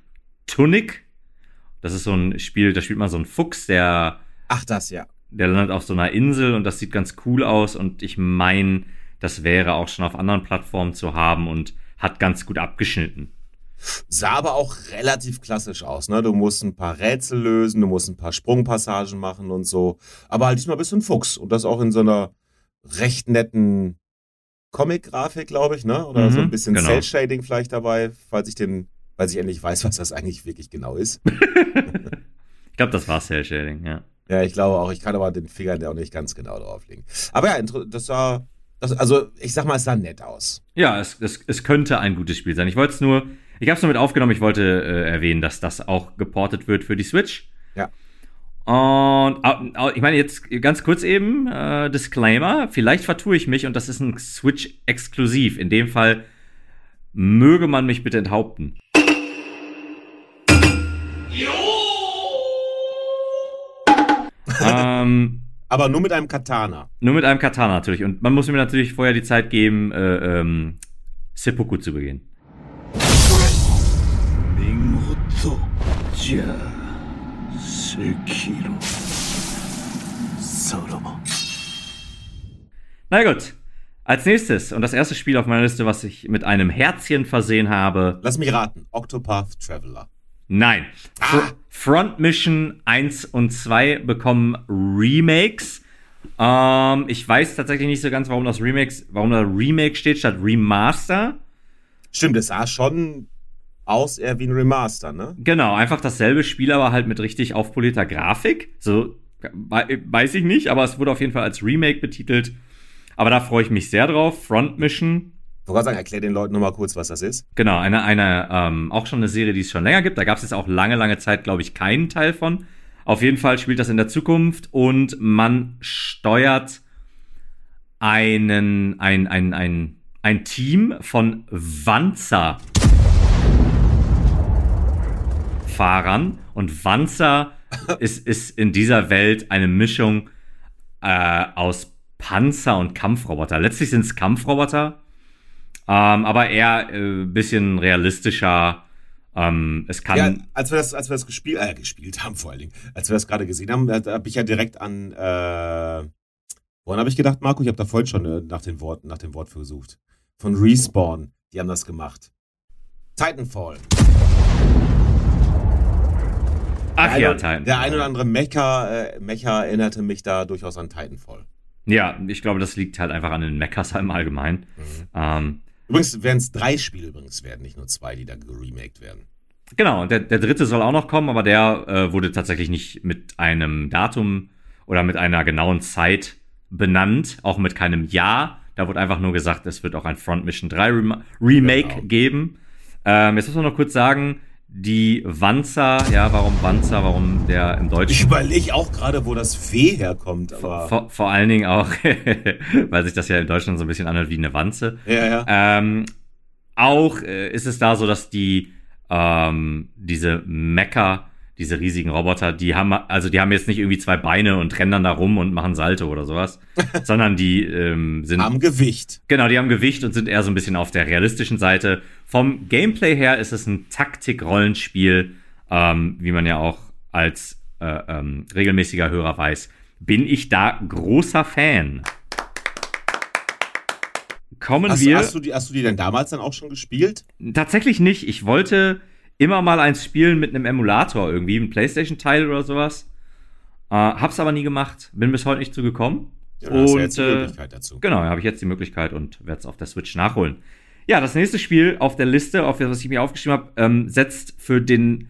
Tunic. Das ist so ein Spiel, da spielt man so einen Fuchs, der Ach, das ja. Der landet auf so einer Insel und das sieht ganz cool aus und ich meine, das wäre auch schon auf anderen Plattformen zu haben und hat ganz gut abgeschnitten. Sah aber auch relativ klassisch aus, ne? Du musst ein paar Rätsel lösen, du musst ein paar Sprungpassagen machen und so. Aber halt diesmal bist du ein Fuchs und das auch in so einer recht netten Comic-Grafik, glaube ich, ne? Oder Mhm, so ein bisschen genau. Cell-Shading vielleicht dabei, falls ich den, falls ich endlich weiß, was das eigentlich wirklich genau ist. <laughs> Ich glaube, das war Cell Shading, ja. Ja, ich glaube auch, ich kann aber den Finger auch nicht ganz genau drauflegen. Aber ja, das sah, das, also ich sag mal, es sah nett aus. Ja, es, es, es könnte ein gutes Spiel sein. Ich wollte es nur, ich habe es nur mit aufgenommen, ich wollte äh, erwähnen, dass das auch geportet wird für die Switch. Ja. Und ich meine jetzt ganz kurz eben, äh, Disclaimer, vielleicht vertue ich mich und das ist ein Switch-Exklusiv. In dem Fall möge man mich bitte enthaupten. ähm, aber nur mit einem Katana. Nur mit einem Katana natürlich. Und man muss mir natürlich vorher die Zeit geben, äh, ähm, Seppuku zu begehen. Na gut. Als nächstes und das erste Spiel auf meiner Liste, was ich mit einem Herzchen versehen habe. Lass mich raten. Octopath Traveler. Nein. Fr Front Mission 1 und 2 bekommen Remakes. Ähm, ich weiß tatsächlich nicht so ganz, warum das Remakes, warum da Remake steht statt Remaster. Stimmt, es sah schon aus eher wie ein Remaster, ne? Genau, einfach dasselbe Spiel, aber halt mit richtig aufpolierter Grafik. So we- weiß ich nicht, aber es wurde auf jeden Fall als Remake betitelt. Aber da freue ich mich sehr drauf. Front Mission, wollte sagen, erklär den Leuten nochmal kurz, was das ist. genau, eine, eine ähm, auch schon eine Serie, die es schon länger gibt. Da gab es jetzt auch lange, lange Zeit, glaube ich, keinen Teil von. Auf jeden Fall spielt das in der Zukunft und man steuert einen, ein, ein, ein, ein Team von Wanzer Fahrern und Wanzer <laughs> ist, ist in dieser Welt eine Mischung äh, aus Panzer und Kampfroboter. Letztlich sind es Kampfroboter, ähm, aber eher ein äh, bisschen realistischer. Ähm, es kann. Ja, als wir das, als wir das gespielt, äh, gespielt haben vor allen Dingen, als wir das gerade gesehen haben, da habe ich ja direkt an, äh, woran habe ich gedacht, Marco? Ich habe da vorhin schon äh, nach dem Wort, nach dem Wort für gesucht. Von Respawn, die haben das gemacht. Titanfall. Ach der ja, ein, Titan. Der ein oder andere Mecha, äh, Mecha erinnerte mich da durchaus an Titanfall. Ja, ich glaube, das liegt halt einfach an den Mechas im Allgemeinen. Mhm. Ähm, Übrigens werden es drei Spiele übrigens werden, nicht nur zwei, die da geremaked werden. Genau, und der, der dritte soll auch noch kommen, aber der äh, wurde tatsächlich nicht mit einem Datum oder mit einer genauen Zeit benannt, auch mit keinem Jahr. Da wurde einfach nur gesagt, es wird auch ein Front Mission 3 Rem Remake Genau. geben. Ähm, jetzt muss man noch kurz sagen, die Wanzer, ja, warum Wanzer, warum der im Ich Deutschen überlege auch gerade, wo das Fee herkommt, aber. vor, vor allen Dingen auch, <laughs> weil sich das ja in Deutschland so ein bisschen anhört wie eine Wanze. ja, ja. Ähm, auch äh, ist es da so, dass die ähm, diese Mecha, diese riesigen Roboter, die haben also die haben jetzt nicht irgendwie zwei Beine und rennen dann da rum und machen Salto oder sowas, <laughs> sondern die ähm, sind Am Gewicht. genau, die haben Gewicht und sind eher so ein bisschen auf der realistischen Seite. Vom Gameplay her ist es ein Taktik-Rollenspiel, ähm, wie man ja auch als äh, ähm, regelmäßiger Hörer weiß. Bin ich da großer Fan? Kommen Hast, wir hast, du die, hast du die denn damals dann auch schon gespielt? Tatsächlich nicht. Ich wollte immer mal eins spielen mit einem Emulator irgendwie, ein PlayStation-Teil oder sowas. Äh, hab's aber nie gemacht. Bin bis heute nicht zugekommen. Ja, da hast und jetzt die äh, Möglichkeit dazu. genau, habe ich jetzt die Möglichkeit und werde es auf der Switch nachholen. Ja, das nächste Spiel auf der Liste, auf das was ich mir aufgeschrieben habe, ähm, setzt für den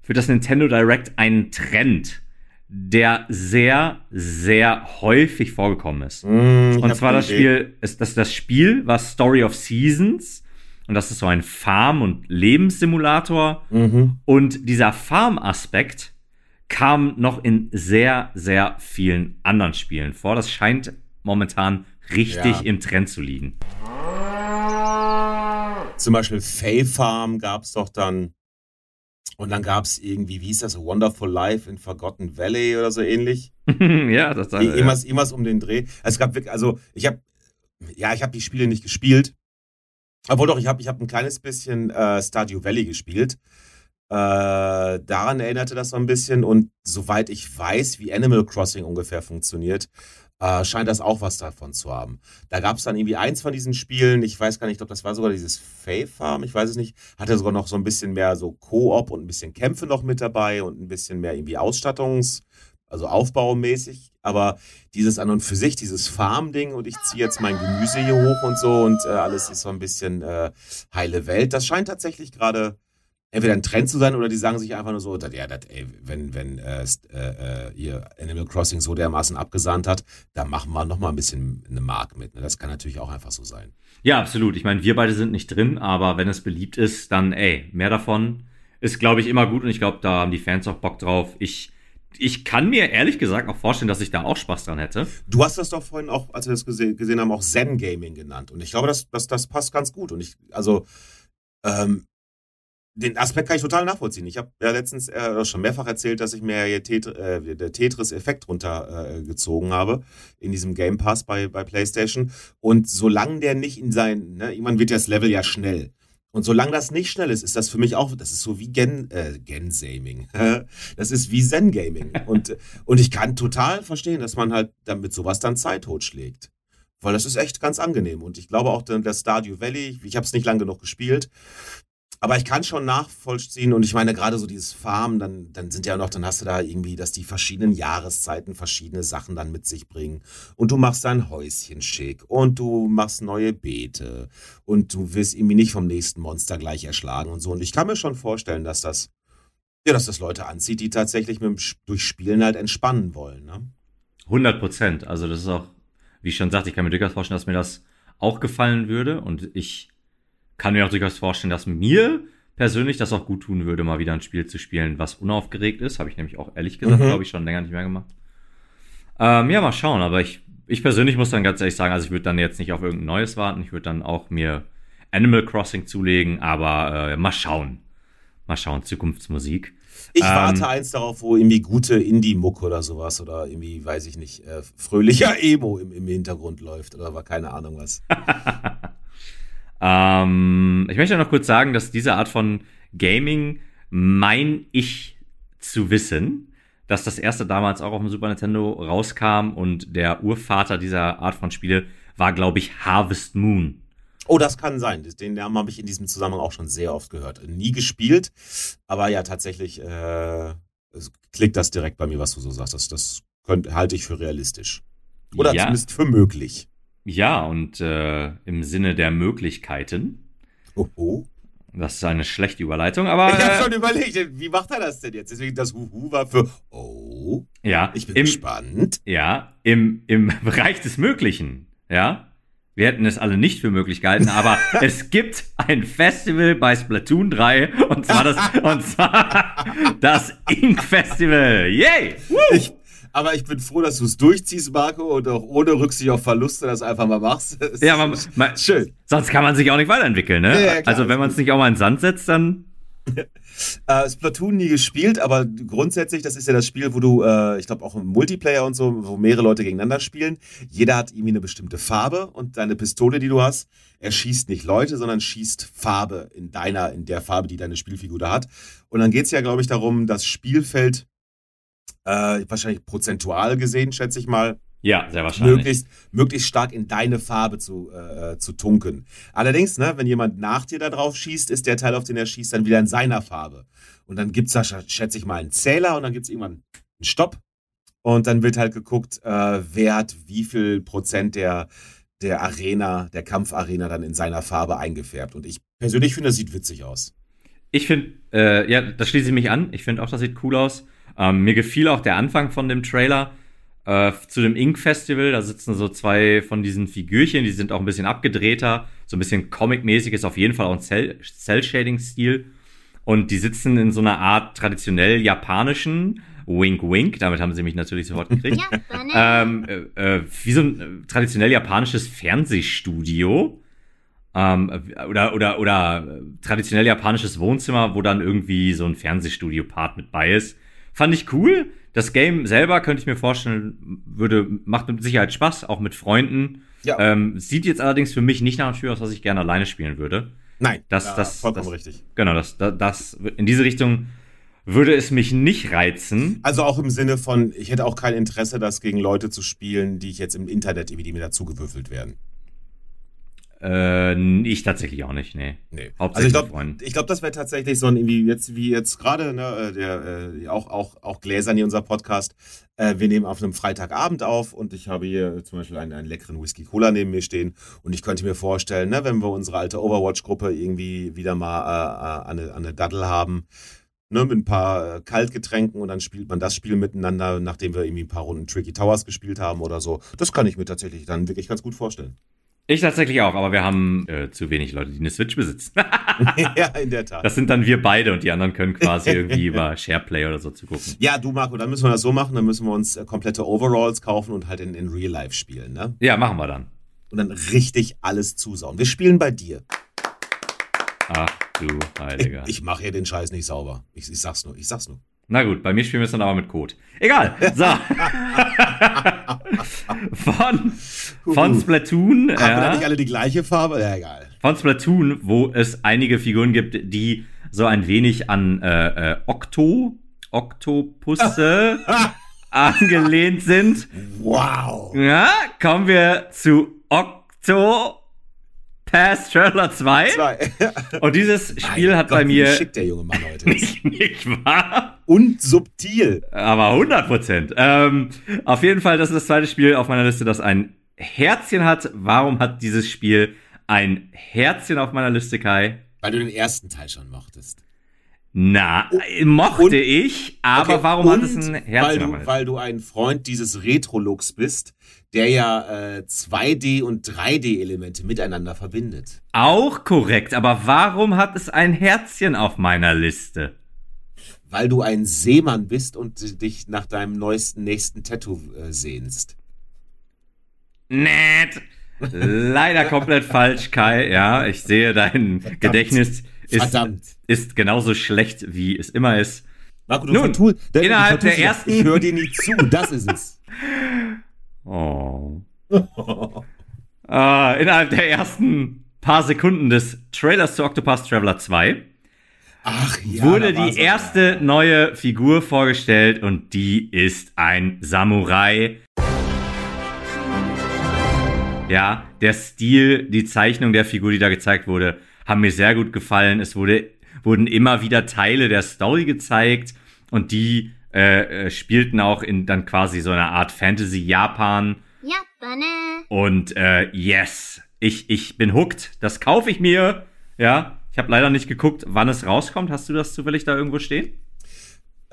für das Nintendo Direct einen Trend, der sehr sehr häufig vorgekommen ist. Mm, Und zwar das Idee. Spiel, ist, das, das Spiel war Story of Seasons. Und das ist so ein Farm- und Lebenssimulator. Mhm. Und dieser Farm-Aspekt kam noch in sehr, sehr vielen anderen Spielen vor. Das scheint momentan richtig Ja. im Trend zu liegen. Zum Beispiel Fae Farm gab es doch dann. Und dann gab es irgendwie, wie hieß das, Wonderful Life in Forgotten Valley oder so ähnlich. <laughs> ja, das Ir- Irgendwas, irgendwas um den Dreh. Es gab wirklich, also ich habe, ja, ich habe die Spiele nicht gespielt. Obwohl doch, ich habe ich hab ein kleines bisschen äh, Stardew Valley gespielt. Äh, daran erinnerte das so ein bisschen. Und soweit ich weiß, wie Animal Crossing ungefähr funktioniert, äh, scheint das auch was davon zu haben. Da gab es dann irgendwie eins von diesen Spielen, ich weiß gar nicht, ich glaube, das war sogar dieses Fae Farm, ich weiß es nicht, hatte sogar noch so ein bisschen mehr so Koop und ein bisschen Kämpfe noch mit dabei und ein bisschen mehr irgendwie Ausstattungs-, also aufbaumäßig. Aber dieses an und für sich, dieses Farm-Ding und ich ziehe jetzt mein Gemüse hier hoch und so und äh, alles ist so ein bisschen äh, heile Welt, das scheint tatsächlich gerade entweder ein Trend zu sein oder die sagen sich einfach nur so, dat- ja, dat, ey, wenn, wenn äh, äh, äh, ihr Animal Crossing so dermaßen abgesandt hat, dann machen wir noch mal ein bisschen eine Mark mit. Ne? Das kann natürlich auch einfach so sein. Ja, absolut. Ich meine, wir beide sind nicht drin, aber wenn es beliebt ist, dann ey, mehr davon ist, glaube ich, immer gut und ich glaube, da haben die Fans auch Bock drauf. Ich, ich kann mir ehrlich gesagt auch vorstellen, dass ich da auch Spaß dran hätte. Du hast das doch vorhin auch, als wir das gese gesehen haben, auch Zen Gaming genannt. Und ich glaube, das, das, das passt ganz gut. Und ich, also, ähm, den Aspekt kann ich total nachvollziehen. Ich habe ja letztens äh, schon mehrfach erzählt, dass ich mir hier Tet äh, der Tetris-Effekt runtergezogen äh, habe in diesem Game Pass bei, bei PlayStation. Und solange der nicht in sein, ne, irgendwann wird ja das Level ja schnell. Und solange das nicht schnell ist, ist das für mich auch, das ist so wie Gen, äh, Gensaming. <laughs> das ist wie Zen Gaming. Und, <laughs> und ich kann total verstehen, dass man halt damit sowas dann Zeit totschlägt. Weil das ist echt ganz angenehm. Und ich glaube auch, dass Stardew Valley, ich habe es nicht lange genug gespielt, Aber ich kann schon nachvollziehen und ich meine, gerade so dieses Farmen, dann, dann sind ja noch, dann hast du da irgendwie, dass die verschiedenen Jahreszeiten verschiedene Sachen dann mit sich bringen. Und du machst dein Häuschen schick und du machst neue Beete und du wirst irgendwie nicht vom nächsten Monster gleich erschlagen und so. Und ich kann mir schon vorstellen, dass das, ja, dass das Leute anzieht, die tatsächlich mit dem, durch Spielen halt entspannen wollen, ne? 100 Prozent. Also das ist auch, wie ich schon sagte, ich kann mir durchaus vorstellen, dass mir das auch gefallen würde. Und ich kann mir auch durchaus vorstellen, dass mir persönlich das auch gut tun würde, mal wieder ein Spiel zu spielen, was unaufgeregt ist. Habe ich nämlich auch ehrlich gesagt, Mhm. glaube ich, schon länger nicht mehr gemacht. Ähm, ja, mal schauen. Aber ich, ich persönlich muss dann ganz ehrlich sagen, also ich würde dann jetzt nicht auf irgendein Neues warten. Ich würde dann auch mir Animal Crossing zulegen. Aber äh, mal schauen. Mal schauen, Zukunftsmusik. Ich Ähm, warte eins darauf, wo irgendwie gute Indie-Muck oder sowas oder irgendwie, weiß ich nicht, äh, fröhlicher <laughs> Emo im, im Hintergrund läuft oder war keine Ahnung was. <laughs> Ähm, ich möchte noch kurz sagen, dass diese Art von Gaming, mein ich zu wissen, dass das erste damals auch auf dem Super Nintendo rauskam und der Urvater dieser Art von Spiele war, glaube ich, Harvest Moon. Oh, das kann sein. Den Namen habe ich in diesem Zusammenhang auch schon sehr oft gehört. Nie gespielt, aber ja, tatsächlich äh, klickt das direkt bei mir, was du so sagst. Das, das könnte, halte ich für realistisch. Oder Ja. zumindest für möglich. Ja, und äh, im Sinne der Möglichkeiten, Oho. das ist eine schlechte Überleitung, aber <laughs> Ich habe äh, schon überlegt, wie macht er das denn jetzt? Deswegen das Huhu war für Oh. ja, Ich bin im, gespannt. Ja, im, im <laughs> Bereich des Möglichen, ja. Wir hätten es alle nicht für möglich gehalten, aber <laughs> es gibt ein Festival bei Splatoon 3 und zwar das, und zwar das Ink Festival. Yay! Woo! Ich, aber ich bin froh, dass du es durchziehst, Marco, und auch ohne Rücksicht auf Verluste das einfach mal machst. <laughs> Ja, man, man, schön. sonst kann man sich auch nicht weiterentwickeln, ne? Ja, ja, klar, also wenn man es nicht auch mal in den Sand setzt, dann <laughs> Äh, Splatoon nie gespielt, aber grundsätzlich, das ist ja das Spiel, wo du, äh, ich glaube auch im Multiplayer und so, wo mehrere Leute gegeneinander spielen. Jeder hat irgendwie eine bestimmte Farbe und deine Pistole, die du hast, erschießt nicht Leute, sondern schießt Farbe in deiner, in der Farbe, die deine Spielfigur da hat. Und dann geht es ja, glaube ich, darum, das Spielfeld äh, wahrscheinlich prozentual gesehen, schätze ich mal, ja, sehr wahrscheinlich. möglichst, möglichst stark in deine Farbe zu, äh, zu tunken. Allerdings, ne, wenn jemand nach dir da drauf schießt, ist der Teil, auf den er schießt, dann wieder in seiner Farbe. Und dann gibt's da, sch- schätze ich mal, einen Zähler und dann gibt's irgendwann einen Stopp. Und dann wird halt geguckt, äh, wer hat wie viel Prozent der, der Arena, der Kampfarena dann in seiner Farbe eingefärbt. Und ich persönlich finde, das sieht witzig aus. Ich finde, äh, ja, das schließe ich mich an. Ich finde auch, das sieht cool aus. Ähm, mir gefiel auch der Anfang von dem Trailer. Äh, zu dem Ink Festival, da sitzen so zwei von diesen Figürchen, die sind auch ein bisschen abgedrehter, so ein bisschen comic-mäßig, ist auf jeden Fall auch ein Cell-Shading-Stil. Und die sitzen in so einer Art traditionell japanischen, wink wink, damit haben sie mich natürlich sofort gekriegt, <laughs> ähm, äh, äh, wie so ein äh, traditionell japanisches Fernsehstudio. Ähm, äh, oder, oder, oder äh, traditionell japanisches Wohnzimmer, wo dann irgendwie so ein Fernsehstudio-Part mit bei ist Fand ich cool. Das Game selber könnte ich mir vorstellen, würde, macht mit Sicherheit Spaß, auch mit Freunden. Ja. Ähm, sieht jetzt allerdings für mich nicht nach einem Spiel aus, was ich gerne alleine spielen würde. Nein, Das- ja, das- vollkommen das- richtig. Genau, das, das, das, in diese Richtung würde es mich nicht reizen. Also auch im Sinne von, ich hätte auch kein Interesse, das gegen Leute zu spielen, die ich jetzt im Internet irgendwie die mir dazugewürfelt werden. Äh, ich tatsächlich auch nicht, nee. Nee. Also Hauptsächlich ich mit glaube, ich glaub, das wäre tatsächlich so ein irgendwie jetzt wie jetzt gerade ne, äh, der äh, auch auch auch Gläsern hier unser Podcast. Äh, wir nehmen auf einem Freitagabend auf und ich habe hier zum Beispiel einen, einen leckeren Whisky Cola neben mir stehen und ich könnte mir vorstellen, ne, wenn wir unsere alte Overwatch-Gruppe irgendwie wieder mal äh, äh, an, eine, an eine Daddel haben. Ne, mit ein paar äh, Kaltgetränken und dann spielt man das Spiel miteinander, nachdem wir irgendwie ein paar Runden Tricky Towers gespielt haben oder so. Das kann ich mir tatsächlich dann wirklich ganz gut vorstellen. Ich tatsächlich auch, aber wir haben äh, zu wenig Leute, die eine Switch besitzen. <laughs> <laughs> ja, in der Tat. Das sind dann wir beide und die anderen können quasi irgendwie über SharePlay oder so zu gucken. Ja, du Marco, dann müssen wir das so machen, dann müssen wir uns äh, komplette Overalls kaufen und halt in, in Real Life spielen, ne? Ja, machen wir dann. Und dann richtig alles zusauen. Wir spielen bei dir. Ach du Ich, Heiliger. ich mache hier den Scheiß nicht sauber. Ich, ich sag's nur, ich sag's nur. Na gut, bei mir spielen wir es dann aber mit Code. Egal. So. <laughs> <laughs> von, von Splatoon. Haben da ja. nicht alle die gleiche Farbe? Ja, egal. von Splatoon, wo es einige Figuren gibt, die so ein wenig an äh, äh, Okto, Oktopusse <laughs> angelehnt sind. Wow. Ja, kommen wir zu Octopath Pass Traveler 2. Zwei. <laughs> Und dieses Spiel Mein hat Gott, bei mir schick der junge Mann heute <laughs> nicht, nicht wahr, Und subtil. aber 100 Prozent. Ähm, auf jeden Fall, das ist das zweite Spiel auf meiner Liste, das ein Herzchen hat. Warum hat dieses Spiel ein Herzchen auf meiner Liste, Kai? Weil du den ersten Teil schon mochtest. Na, mochte und- ich, aber Okay, warum hat und es ein weil Herzchen auf du, weil du ein Freund dieses Retro-Looks bist, der ja äh, 2D- und 3D-Elemente miteinander verbindet. Auch korrekt, aber warum hat es ein Herzchen auf meiner Liste? Weil du ein Seemann bist und dich nach deinem neuesten, nächsten Tattoo äh, sehnst. Nett. Leider komplett falsch, Kai. Ja, ich sehe, dein Gedächtnis ist, Verdammt. ist genauso schlecht, wie es immer ist. Marco, du Nun, vertu- innerhalb der ersten- Ich höre dir nie zu, das ist es. <laughs> Oh. Äh, <laughs> innerhalb der ersten paar Sekunden des Trailers zu Octopus Traveler 2 Ach ja. wurde die erste neue Figur vorgestellt und die ist ein Samurai. Ja, der Stil, die Zeichnung der Figur, die da gezeigt wurde, haben mir sehr gut gefallen. Es wurde, wurden immer wieder Teile der Story gezeigt und die äh, äh, spielten auch in dann quasi so einer Art Fantasy-Japan. Japan. Und äh, yes, ich, ich bin hooked. Das kaufe ich mir. Ja, ich habe leider nicht geguckt, wann es rauskommt. Hast du das zufällig da irgendwo stehen?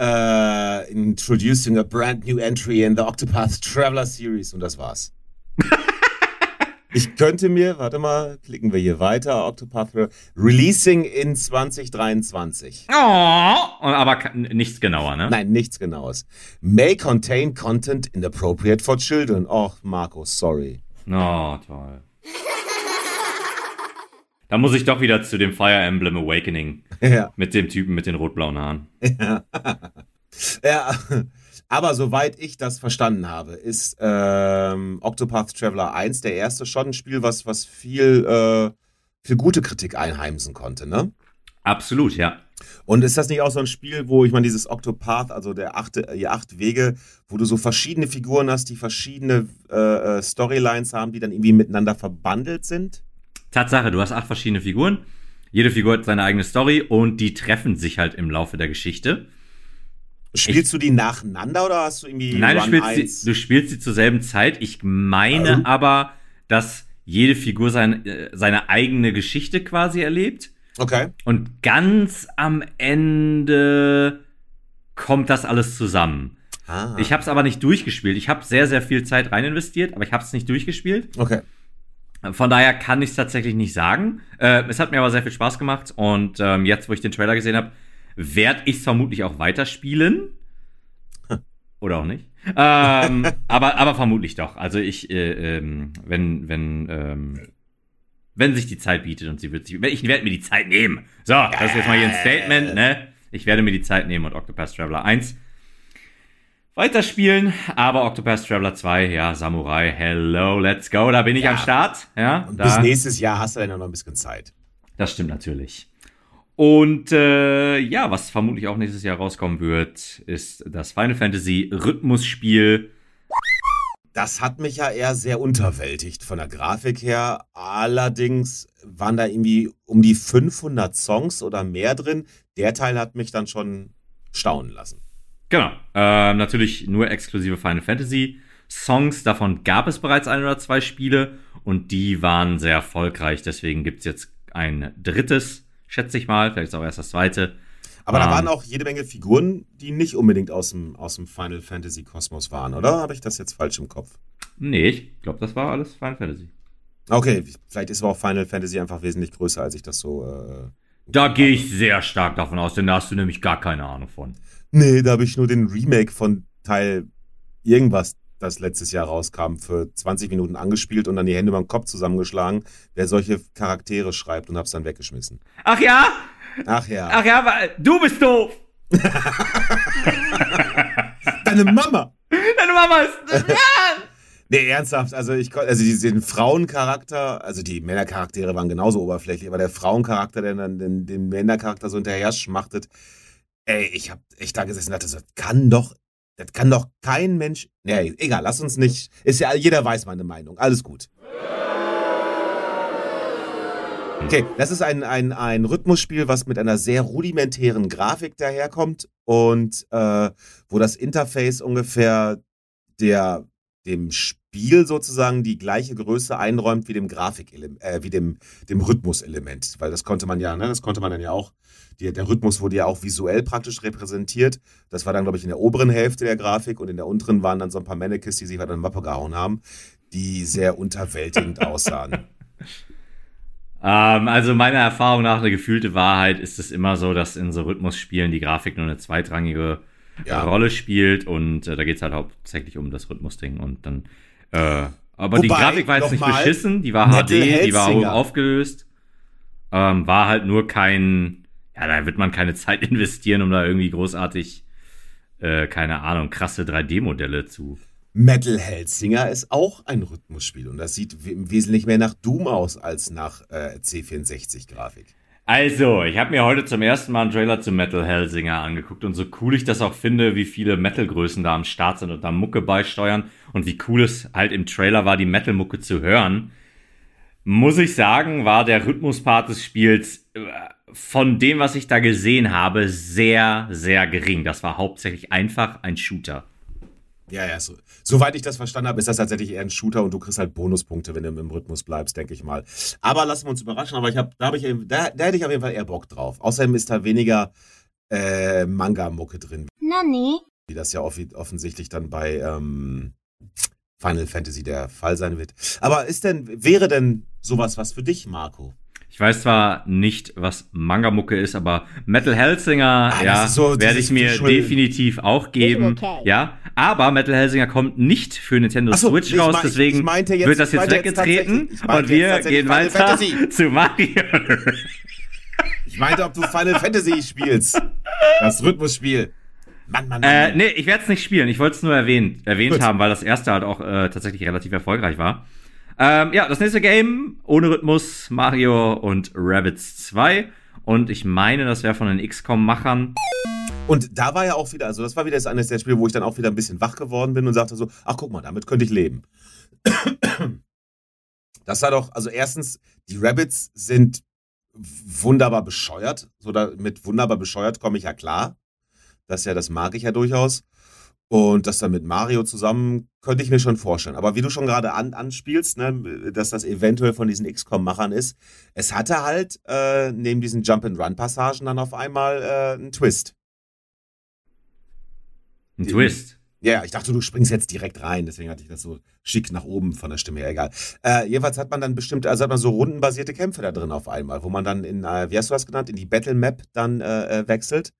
Uh, introducing a brand new entry in the Octopath Traveler Series und das war's ich könnte mir, warte mal, klicken wir hier weiter, Octopath Releasing in 2023. Oh, aber nichts genauer, ne? Nein, nichts genaues. May contain content inappropriate for children. Och, Marco, sorry. Oh, toll. Da muss ich doch wieder zu dem Fire Emblem Awakening <laughs> ja. mit dem Typen mit den rot-blauen Haaren. <laughs> ja. Aber soweit ich das verstanden habe, ist ähm, Octopath Traveler 1 der erste schon ein Spiel, was, was viel, äh, viel gute Kritik einheimsen konnte, ne? Absolut, ja. Und ist das nicht auch so ein Spiel, wo ich meine, dieses Octopath, also der achte, die acht Wege, wo du so verschiedene Figuren hast, die verschiedene äh, äh, Storylines haben, die dann irgendwie miteinander verbandelt sind? Tatsache, du hast acht verschiedene Figuren. Jede Figur hat seine eigene Story und die treffen sich halt im Laufe der Geschichte. Spielst du die nacheinander oder hast du irgendwie Nein, du Run spielst, 1? sie, du spielst sie zur selben Zeit. Ich meine aber, dass jede Figur sein, äh, seine eigene Geschichte quasi erlebt. Okay. Und ganz am Ende kommt das alles zusammen. Ah. Ich habe es aber nicht durchgespielt. Ich habe sehr, sehr viel Zeit rein investiert, aber ich habe es nicht durchgespielt. Okay. Von daher kann ich es tatsächlich nicht sagen. Äh, es hat mir aber sehr viel Spaß gemacht und ähm, jetzt, wo ich den Trailer gesehen habe, werde ich es vermutlich auch weiterspielen. Oder auch nicht. Ähm, <laughs> aber, aber vermutlich doch. Also ich, äh, ähm, wenn, wenn, ähm, wenn sich die Zeit bietet und sie wird sich, ich werde mir die Zeit nehmen. So, das ist jetzt mal hier ein Statement, ne? Ich werde mir die Zeit nehmen und Octopath Traveler 1 weiterspielen, aber Octopath Traveler 2, ja, Samurai, hello, let's go, da bin ich Ja. am Start, ja. Da, bis nächstes Jahr hast du dann ja noch ein bisschen Zeit. das stimmt natürlich. Und äh, ja, was vermutlich auch nächstes Jahr rauskommen wird, ist das Final Fantasy Rhythmusspiel. Das hat mich ja eher sehr unterwältigt von der Grafik her. Allerdings waren da irgendwie um die 500 Songs oder mehr drin. Der Teil hat mich dann schon staunen lassen. Genau. Ähm, natürlich nur exklusive Final Fantasy Songs. Davon gab es bereits ein oder zwei Spiele und die waren sehr erfolgreich. Deswegen gibt es jetzt ein drittes, schätze ich mal. Vielleicht auch erst das zweite. Aber da Ähm. waren auch jede Menge Figuren, die nicht unbedingt aus dem, aus dem Final Fantasy Kosmos waren, oder? Habe ich das jetzt falsch im Kopf? Nee, ich glaube, das war alles Final Fantasy. Okay, vielleicht ist aber auch Final Fantasy einfach wesentlich größer, als ich das so. Äh Da gehe ich sehr stark davon aus, denn da hast du nämlich gar keine Ahnung von. Nee, da habe ich nur den Remake von Teil irgendwas, das letztes Jahr rauskam, für 20 Minuten angespielt und dann die Hände beim Kopf zusammengeschlagen, wer solche Charaktere schreibt und hab's dann weggeschmissen. Ach ja? Ach ja. Ach ja, wa- du bist doof. <laughs> deine Mama! Deine Mama ist. <laughs> Ja. Nee, ernsthaft, also ich kon- also diesen Frauencharakter, also die Männercharaktere waren genauso oberflächlich, aber der Frauencharakter, der dann den, den Männercharakter so hinterher schmachtet, ey, ich hab echt da gesessen und dachte, so, das kann doch, das kann doch kein Mensch. Nee, egal, lass uns nicht. Ist ja, jeder weiß meine Meinung. Alles gut. Okay, das ist ein, ein, ein Rhythmusspiel, was mit einer sehr rudimentären Grafik daherkommt und äh, wo das Interface ungefähr der, dem Spiel sozusagen die gleiche Größe einräumt wie dem Grafik, äh, wie dem, dem Rhythmuselement. Weil das konnte man ja, ne, das konnte man dann ja auch, die, der Rhythmus wurde ja auch visuell praktisch repräsentiert. Das war dann, glaube ich, in der oberen Hälfte der Grafik und in der unteren waren dann so ein paar Mannequins, die sich halt an Mappe gehauen haben, die sehr unterwältigend <laughs> aussahen. Ähm, also meiner Erfahrung nach, eine gefühlte Wahrheit ist es immer so, dass in so Rhythmusspielen die Grafik nur eine zweitrangige Ja. Rolle spielt und äh, da geht es halt hauptsächlich um das Rhythmusding und dann. Äh, aber die Wobei, Grafik war jetzt nicht beschissen, die war HD, die war hoch aufgelöst. Ähm, war halt nur kein. Ja, da wird man keine <laughs> Zeit investieren, um da irgendwie großartig, äh, keine Ahnung, krasse 3D-Modelle zu. Metal Hellsinger ist auch ein Rhythmusspiel und das sieht im Wesentlichen mehr nach Doom aus als nach äh, C64-Grafik. Also, ich habe mir heute zum ersten Mal einen Trailer zu Metal Hellsinger angeguckt und so cool ich das auch finde, wie viele Metal-Größen da am Start sind und da Mucke beisteuern und wie cool es halt im Trailer war, die Metal-Mucke zu hören, muss ich sagen, war der Rhythmuspart des Spiels äh, von dem, was ich da gesehen habe, sehr, sehr gering. Das war hauptsächlich einfach ein Shooter. Ja, ja, so, soweit ich das verstanden habe, ist das tatsächlich eher ein Shooter und du kriegst halt Bonuspunkte, wenn du im Rhythmus bleibst, denke ich mal. Aber lassen wir uns überraschen, aber ich hab, da, hab ich, da, da hätte ich auf jeden Fall eher Bock drauf. Außerdem ist da weniger äh, Manga-Mucke drin, Nani? wie das ja offensichtlich dann bei ähm, Final Fantasy der Fall sein wird. Aber ist denn, wäre denn sowas was für dich, Marco? Ich weiß zwar nicht, was Manga-Mucke ist, aber Metal Hellsinger, Ah, ja, so werde ich mir definitiv auch geben. okay. Ja, aber Metal Hellsinger kommt nicht für Nintendo so, Switch raus, mein- deswegen jetzt- wird das jetzt jetzt weggetreten meinte und wir jetzt gehen Final weiter Fantasy. <laughs> zu Mario. Ich meinte, ob du Final Fantasy spielst. Das Rhythmusspiel. Mann, Mann, Mann. äh, nee, ich werde es nicht spielen. Ich wollte es nur erwähnt, erwähnt Gut. haben, weil das erste halt auch äh, tatsächlich relativ erfolgreich war. Ähm, ja, das nächste Game ohne Rhythmus, Mario und Rabbids 2. Und ich meine, das wäre von den XCOM-Machern. Und da war ja auch wieder, also das war wieder das eines der Spiele, wo ich dann auch wieder ein bisschen wach geworden bin und sagte so, ach guck mal, damit könnte ich leben. <clears throat> Das war doch, also erstens, die Rabbits sind wunderbar bescheuert. So da, mit wunderbar bescheuert komme ich ja klar. Das ja, das mag ich ja durchaus. Und das dann mit Mario zusammen könnte ich mir schon vorstellen. Aber wie du schon gerade an, anspielst, ne, dass das eventuell von diesen XCOM-Machern ist, es hatte halt äh, neben diesen Jump-and-Run-Passagen dann auf einmal äh, einen Twist. Ein Twist. Ja, ja, ich dachte, du springst jetzt direkt rein, deswegen hatte ich das so schick nach oben von der Stimme her, egal. Äh, jedenfalls hat man dann bestimmte, also hat man so rundenbasierte Kämpfe da drin auf einmal, wo man dann in, äh, wie hast du das genannt, in die Battle Map dann äh, äh, wechselt.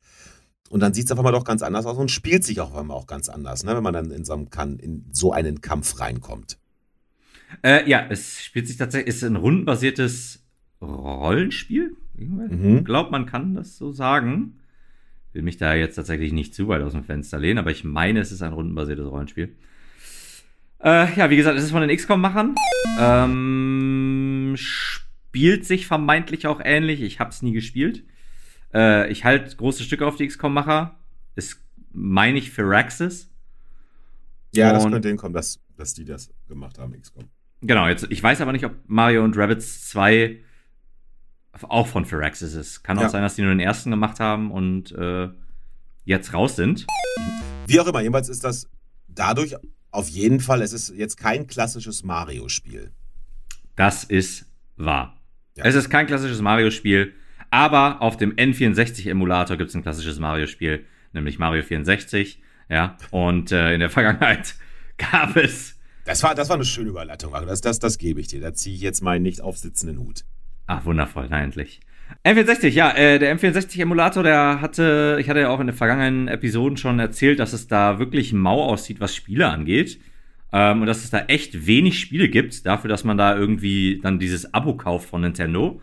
Und dann sieht es auf einmal doch ganz anders aus und spielt sich auch auf einmal auch ganz anders, ne, wenn man dann in so, einem, kann, in so einen Kampf reinkommt. Äh, ja, es spielt sich tatsächlich, ist ein rundenbasiertes Rollenspiel. Mhm. Ich glaube, man kann das so sagen. Will mich da jetzt tatsächlich nicht zu weit aus dem Fenster lehnen, aber ich meine, es ist ein rundenbasiertes Rollenspiel. Äh, ja, wie gesagt, es ist von den XCOM-Machern. Ähm, spielt sich vermeintlich auch ähnlich. Ich habe es nie gespielt. Äh, ich halte große Stücke auf die XCOM-Macher. Ist, meine ich, Firaxis. Ja, das Und- könnte hinkommen, dass, dass die das gemacht haben, XCOM. Genau, jetzt, ich weiß aber nicht, ob Mario und Rabbids 2 auch von Firaxis ist. Kann auch Ja. sein, dass die nur den ersten gemacht haben und äh, jetzt raus sind. Wie auch immer, jedenfalls ist das dadurch auf jeden Fall, es ist jetzt kein klassisches Mario-Spiel. Das ist wahr. Ja. Es ist kein klassisches Mario-Spiel, aber auf dem N64-Emulator gibt es ein klassisches Mario-Spiel, nämlich Mario 64. Ja, und äh, in der Vergangenheit <laughs> gab es. Das war, das war eine schöne Überleitung, Marco. Das, das, das gebe ich dir. Da ziehe ich jetzt meinen nicht aufsitzenden Hut. Ach, wundervoll, na endlich. N64, ja, äh, der M64-Emulator, der hatte, ich hatte ja auch in den vergangenen Episoden schon erzählt, dass es da wirklich mau aussieht, was Spiele angeht. Ähm, und dass es da echt wenig Spiele gibt, dafür, dass man da irgendwie dann dieses Abo kauft von Nintendo.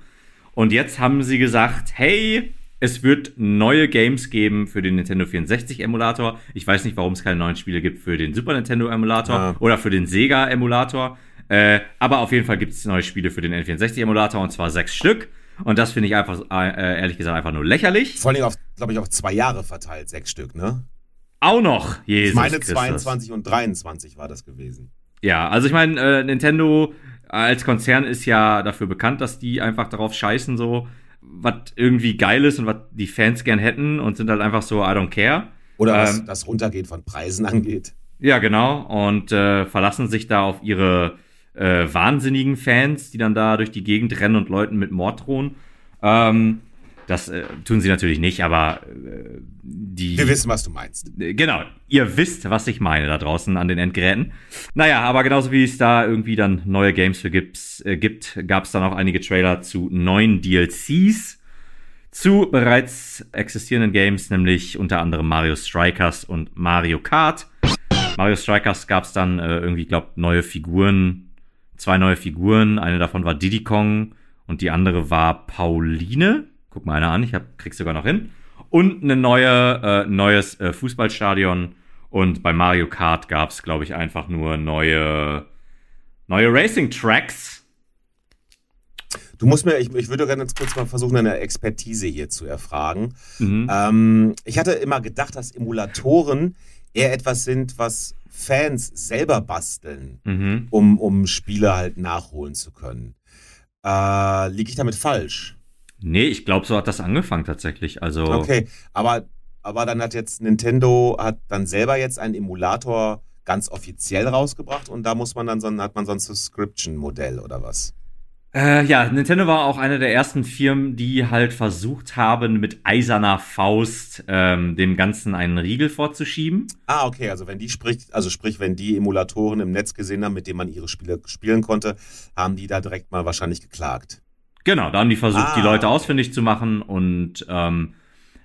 Und jetzt haben sie gesagt, hey, es wird neue Games geben für den Nintendo 64-Emulator. Ich weiß nicht, warum es keine neuen Spiele gibt für den Super Nintendo-Emulator Ja. oder für den Sega-Emulator. Äh, aber auf jeden Fall gibt es neue Spiele für den N64-Emulator und zwar sechs Stück. Und das finde ich einfach, äh, ehrlich gesagt, einfach nur lächerlich. Vor allem auf, glaube ich, auf zwei Jahre verteilt, sechs Stück, ne? Auch noch, Jesus ich meine, Christus. 22 und 23 war das gewesen. Ja, also ich meine, äh, Nintendo als Konzern ist ja dafür bekannt, dass die einfach darauf scheißen, so, was irgendwie geil ist und was die Fans gern hätten und sind halt einfach so, I don't care. Oder was Ähm, das Runtergehen von Preisen angeht. Ja, genau. Und äh, verlassen sich da auf ihre äh, wahnsinnigen Fans, die dann da durch die Gegend rennen und Leuten mit Mord drohen. Ähm, das äh, tun sie natürlich nicht, aber äh, die. Wir wissen, was du meinst. Äh, Genau, ihr wisst, was ich meine da draußen an den Endgeräten. Naja, aber genauso wie es da irgendwie dann neue Games für gibt's, äh, gibt, gab es dann auch einige Trailer zu neuen DLCs zu bereits existierenden Games, nämlich unter anderem Mario Strikers und Mario Kart. Mario Strikers gab es dann äh, irgendwie, glaube neue Figuren, zwei neue Figuren. Eine davon war Diddy Kong und die andere war Pauline. Guck mal einer an, ich hab, krieg's sogar noch hin. Und eine neue, äh, neues äh, Fußballstadion. Und bei Mario Kart gab es, glaube ich, einfach nur neue, neue Racing Tracks. Du musst mir, ich, ich würde gerne jetzt kurz mal versuchen, eine Expertise hier zu erfragen. Mhm. Ähm, ich hatte immer gedacht, dass Emulatoren eher etwas sind, was Fans selber basteln, Mhm. um, um Spiele halt nachholen zu können. Äh, liege ich damit falsch? Nee, ich glaube, so hat das angefangen tatsächlich. Also, Okay, aber, aber dann hat jetzt Nintendo hat dann selber jetzt einen Emulator ganz offiziell rausgebracht und da muss man dann so hat man so ein Subscription-Modell oder was? Äh, ja, Nintendo war auch eine der ersten Firmen, die halt versucht haben, mit eiserner Faust ähm, dem Ganzen einen Riegel vorzuschieben. Ah, okay, also wenn die spricht, also sprich, wenn die Emulatoren im Netz gesehen haben, mit denen man ihre Spiele spielen konnte, haben die da direkt mal wahrscheinlich geklagt. Genau, da haben die versucht, Ah. die Leute ausfindig zu machen und ähm,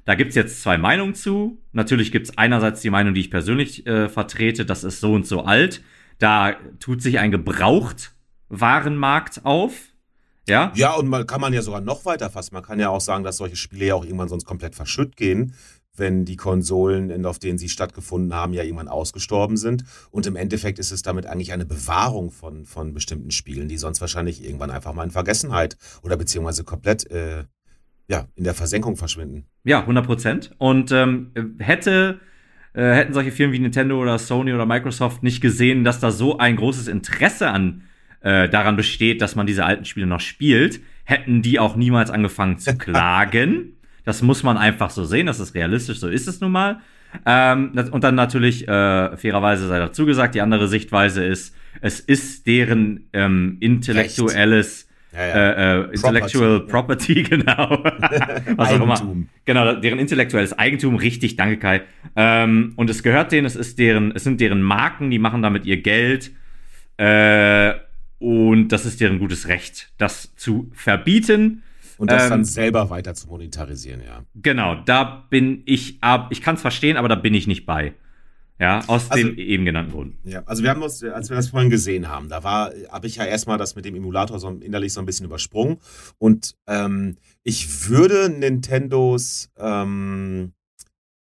da gibt's jetzt zwei Meinungen zu. Natürlich gibt's einerseits die Meinung, die ich persönlich äh, vertrete, das ist so und so alt. Da tut sich ein Gebrauchtwarenmarkt auf. Ja, Ja, und man kann man ja sogar noch weiter fassen. Man kann ja auch sagen, dass solche Spiele ja auch irgendwann sonst komplett verschütt gehen, wenn die Konsolen, auf denen sie stattgefunden haben, ja irgendwann ausgestorben sind. Und im Endeffekt ist es damit eigentlich eine Bewahrung von, von bestimmten Spielen, die sonst wahrscheinlich irgendwann einfach mal in Vergessenheit oder beziehungsweise komplett äh, ja, in der Versenkung verschwinden. Ja, 100 Prozent. Und ähm, hätte, äh, hätten solche Firmen wie Nintendo oder Sony oder Microsoft nicht gesehen, dass da so ein großes Interesse an äh, daran besteht, dass man diese alten Spiele noch spielt, hätten die auch niemals angefangen zu <laughs> klagen. Das muss man einfach so sehen, das ist realistisch, so ist es nun mal. Ähm, und dann natürlich, äh, fairerweise sei dazu gesagt, die andere Sichtweise ist, es ist deren ähm, intellektuelles Ja, ja. äh, äh, Intellectual Property, <laughs> genau. <laughs> Was auch immer. Eigentum. Genau, deren intellektuelles Eigentum, richtig, danke Kai. Ähm, und es gehört denen, es ist deren, es sind deren Marken, die machen damit ihr Geld. Äh, und das ist deren gutes Recht, das zu verbieten. Und das Ähm, dann selber weiter zu monetarisieren, ja. Genau, da bin ich ab, ich kann es verstehen, aber da bin ich nicht bei. Ja, aus Also- den eben genannten Gründen. Ja, also wir haben uns, als wir das vorhin gesehen haben, da war, habe ich ja erstmal das mit dem Emulator so innerlich so ein bisschen übersprungen. Und ähm, ich würde Nintendos ähm,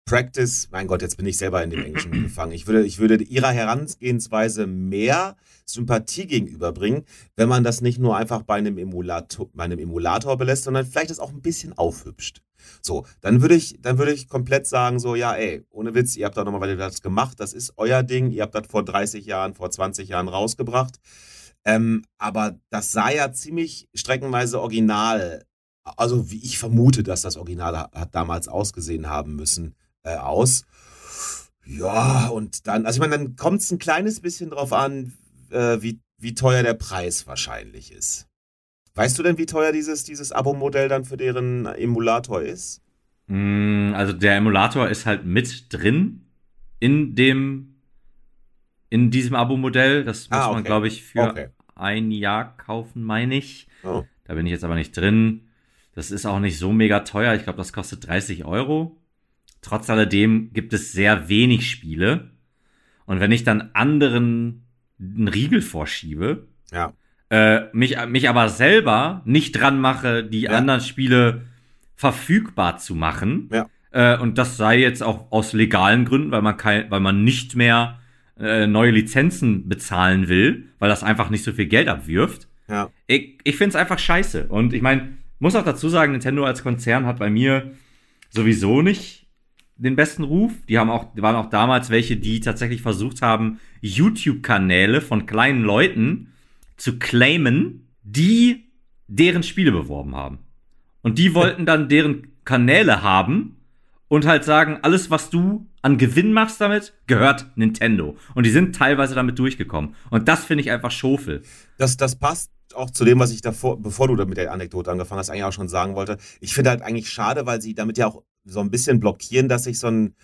Practice, mein Gott, jetzt bin ich selber in dem Englischen <clears throat> gefangen. Ich würde, ich würde ihrer Herangehensweise mehr Sympathie gegenüberbringen, wenn man das nicht nur einfach bei einem Emulator, bei einem Emulator belässt, sondern vielleicht das auch ein bisschen aufhübscht. So, dann würde ich, dann würde ich komplett sagen, so, ja, ey, ohne Witz, ihr habt da nochmal das gemacht, das ist euer Ding, ihr habt das vor 30 Jahren, vor 20 Jahren rausgebracht. Ähm, aber das sah ja ziemlich streckenweise original, also wie ich vermute, dass das Original ha- hat damals ausgesehen haben müssen, äh, aus. Ja, und dann, also ich meine, dann kommt es ein kleines bisschen drauf an, äh, wie, wie teuer der Preis wahrscheinlich ist. Weißt du denn, wie teuer dieses, dieses Abo-Modell dann für deren Emulator ist? Mm, Also der Emulator ist halt mit drin in dem, in diesem Abo-Modell. Das muss Ah, man, okay. glaube ich, für Okay. ein Jahr kaufen, meine ich. Oh. Da bin ich jetzt aber nicht drin. Das ist auch nicht so mega teuer. Ich glaube, das kostet 30 Euro. Trotz alledem gibt es sehr wenig Spiele. Und wenn ich dann anderen einen Riegel vorschiebe, Ja. äh, mich, mich aber selber nicht dran mache, die Ja. anderen Spiele verfügbar zu machen. Ja. Äh, und das sei jetzt auch aus legalen Gründen, weil man kein, weil man nicht mehr äh, neue Lizenzen bezahlen will, weil das einfach nicht so viel Geld abwirft. Ja. Ich, ich finde es einfach scheiße. Und ich meine, muss auch dazu sagen, Nintendo als Konzern hat bei mir sowieso nicht den besten Ruf. Die haben auch, waren auch damals welche, die tatsächlich versucht haben, YouTube-Kanäle von kleinen Leuten zu claimen, die deren Spiele beworben haben. Und die wollten dann deren Kanäle haben und halt sagen, alles, was du an Gewinn machst damit, gehört Nintendo. Und die sind teilweise damit durchgekommen. Und das finde ich einfach Schofel. Das, das passt auch zu dem, was ich davor, bevor du mit der Anekdote angefangen hast, eigentlich auch schon sagen wollte. Ich finde halt eigentlich schade, weil sie damit ja auch so ein bisschen blockieren, dass sich so ein,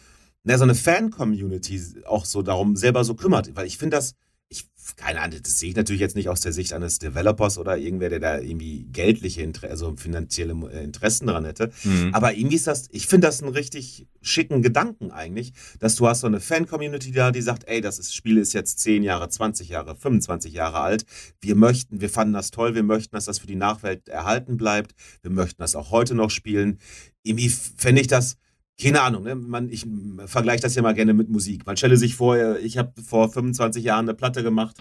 na, so eine Fan-Community auch so darum selber so kümmert. Weil ich finde das, ich, keine Ahnung, das sehe ich natürlich jetzt nicht aus der Sicht eines Developers oder irgendwer, der da irgendwie geldliche, Inter also finanzielle äh, Interessen dran hätte. Mhm. Aber irgendwie ist das, ich finde das einen richtig schicken Gedanken eigentlich, dass du hast so eine Fan-Community da, die sagt, ey, das ist, Spiel ist jetzt 10 Jahre, 20 Jahre, 25 Jahre alt. Wir möchten, wir fanden das toll, wir möchten, dass das für die Nachwelt erhalten bleibt. Wir möchten das auch heute noch spielen. Irgendwie fände ich das, keine Ahnung, ne? Man, ich vergleiche das ja mal gerne mit Musik. Man stelle sich vor, äh, ich habe vor 25 Jahren eine Platte gemacht.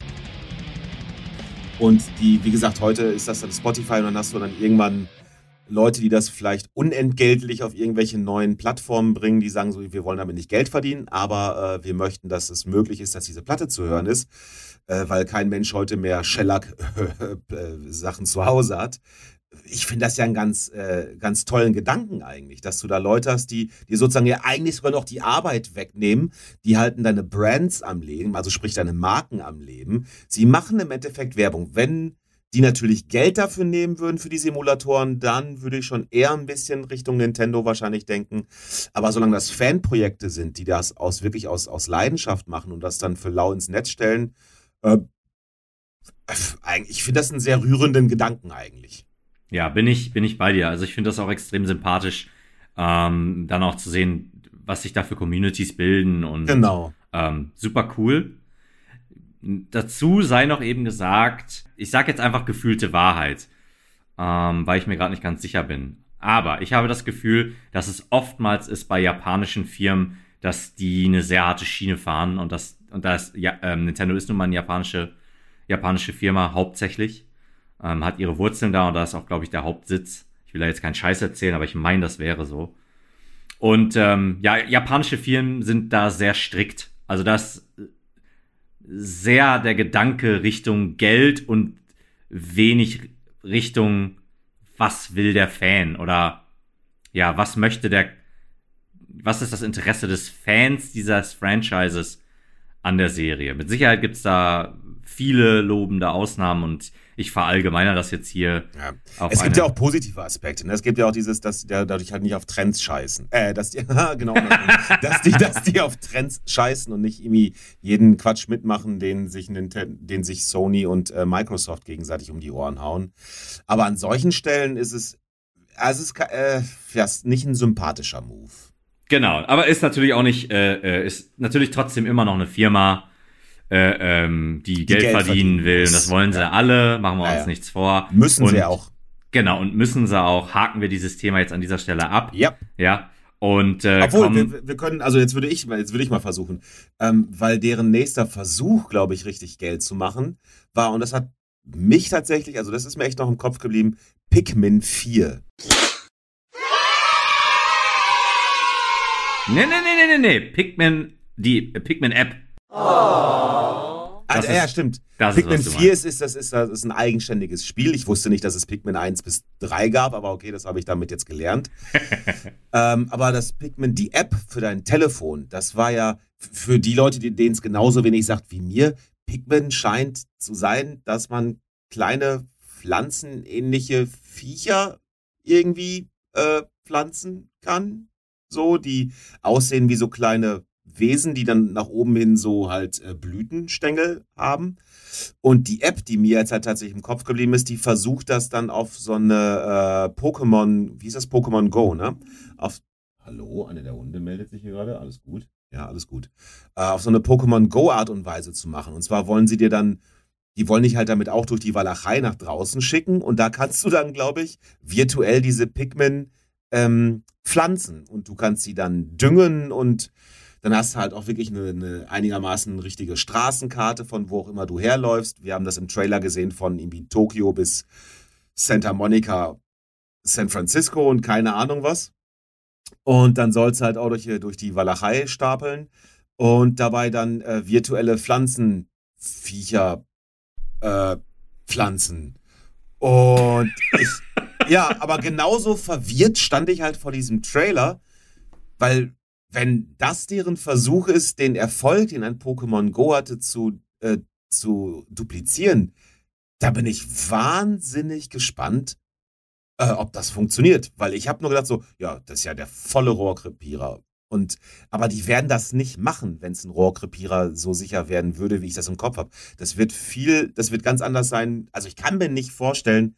Und die, wie gesagt, heute ist das dann Spotify und dann hast du dann irgendwann Leute, die das vielleicht unentgeltlich auf irgendwelche neuen Plattformen bringen, die sagen so, wir wollen damit nicht Geld verdienen, aber äh, wir möchten, dass es möglich ist, dass diese Platte zu hören ist, äh, weil kein Mensch heute mehr Shellac-Sachen <laughs> zu Hause hat ich finde das ja einen ganz, äh, ganz tollen Gedanken eigentlich, dass du da Leute hast, die, die sozusagen ja eigentlich sogar noch die Arbeit wegnehmen, die halten deine Brands am Leben, also sprich deine Marken am Leben. Sie machen im Endeffekt Werbung. Wenn die natürlich Geld dafür nehmen würden für die Simulatoren, dann würde ich schon eher ein bisschen Richtung Nintendo wahrscheinlich denken. Aber solange das Fanprojekte sind, die das aus wirklich aus, aus Leidenschaft machen und das dann für lau ins Netz stellen, äh, ich finde das einen sehr rührenden Gedanken eigentlich. Ja, bin ich, bin ich bei dir. Also ich finde das auch extrem sympathisch, ähm, dann auch zu sehen, was sich da für Communities bilden und genau. ähm, super cool. Dazu sei noch eben gesagt, ich sage jetzt einfach gefühlte Wahrheit, ähm, weil ich mir gerade nicht ganz sicher bin. Aber ich habe das Gefühl, dass es oftmals ist bei japanischen Firmen, dass die eine sehr harte Schiene fahren und das und das ja, ähm, Nintendo ist nun mal eine japanische japanische Firma hauptsächlich ähm, hat ihre Wurzeln da und da ist auch, glaube ich, der Hauptsitz. Ich will da jetzt keinen Scheiß erzählen, aber ich meine, das wäre so. Und ähm, ja, japanische Firmen sind da sehr strikt. Also das sehr der Gedanke Richtung Geld und wenig Richtung, was will der Fan oder ja, was möchte der, was ist das Interesse des Fans dieses Franchises an der Serie? Mit Sicherheit gibt es da viele lobende Ausnahmen und ich verallgemeiner das jetzt hier. Ja. es gibt ja auch positive Aspekte. Ne? Es gibt ja auch dieses, dass die dadurch halt nicht auf Trends scheißen. Äh, dass die, <laughs> genau, dass die, dass die auf Trends scheißen und nicht irgendwie jeden Quatsch mitmachen, den sich, den sich Sony und äh, Microsoft gegenseitig um die Ohren hauen. Aber an solchen Stellen ist es, also es ist äh, ja, nicht ein sympathischer Move. Genau, aber ist natürlich auch nicht, äh, äh ist natürlich trotzdem immer noch eine Firma, äh, ähm, die, die Geld, Geld, verdienen will. Und das wollen sie ja. alle, machen wir ja, uns ja. nichts vor. Müssen und, sie auch. Genau, und müssen sie auch. Haken wir dieses Thema jetzt an dieser Stelle ab. Ja. Ja. Und äh, Obwohl, wir, wir, können, also jetzt würde ich, jetzt würde ich mal versuchen, ähm, weil deren nächster Versuch, glaube ich, richtig Geld zu machen, war, und das hat mich tatsächlich, also das ist mir echt noch im Kopf geblieben, Pikmin 4. Nee, nee, nee, nee, nee, nee. Pikmin, die äh, Pikmin-App. Oh. Also, ja, stimmt. Das Pikmin ist, 4 ist, ist, das ist, das ist ein eigenständiges Spiel. Ich wusste nicht, dass es Pikmin 1 bis 3 gab, aber okay, das habe ich damit jetzt gelernt. <laughs> ähm, aber das Pikmin, die App für dein Telefon, das war ja für die Leute, denen es genauso wenig sagt wie mir, Pikmin scheint zu sein, dass man kleine pflanzenähnliche Viecher irgendwie äh, pflanzen kann. So, die aussehen wie so kleine Wesen, die dann nach oben hin so halt äh, Blütenstängel haben. Und die App, die mir jetzt halt tatsächlich im Kopf geblieben ist, die versucht das dann auf so eine äh, Pokémon, wie ist das Pokémon Go, ne? Auf Hallo, eine der Hunde meldet sich hier gerade, alles gut? Ja, alles gut. Äh, auf so eine Pokémon Go Art und Weise zu machen. Und zwar wollen sie dir dann die wollen dich halt damit auch durch die Walachei nach draußen schicken und da kannst du dann, glaube ich, virtuell diese Pikmin ähm, pflanzen und du kannst sie dann düngen und dann hast du halt auch wirklich eine, eine einigermaßen richtige Straßenkarte von wo auch immer du herläufst. Wir haben das im Trailer gesehen von irgendwie Tokio bis Santa Monica, San Francisco und keine Ahnung was. Und dann soll es halt auch durch, durch die Walachei stapeln und dabei dann äh, virtuelle Pflanzenviecher äh, pflanzen. Und ich, <laughs> ja, aber genauso verwirrt stand ich halt vor diesem Trailer, weil wenn das deren Versuch ist, den Erfolg, den ein Pokémon Go hatte, zu, äh, zu duplizieren, da bin ich wahnsinnig gespannt, äh, ob das funktioniert. Weil ich habe nur gedacht so, ja, das ist ja der volle Rohrkrepierer. Und, aber die werden das nicht machen, wenn es ein Rohrkrepierer so sicher werden würde, wie ich das im Kopf habe. Das wird viel, das wird ganz anders sein. Also ich kann mir nicht vorstellen,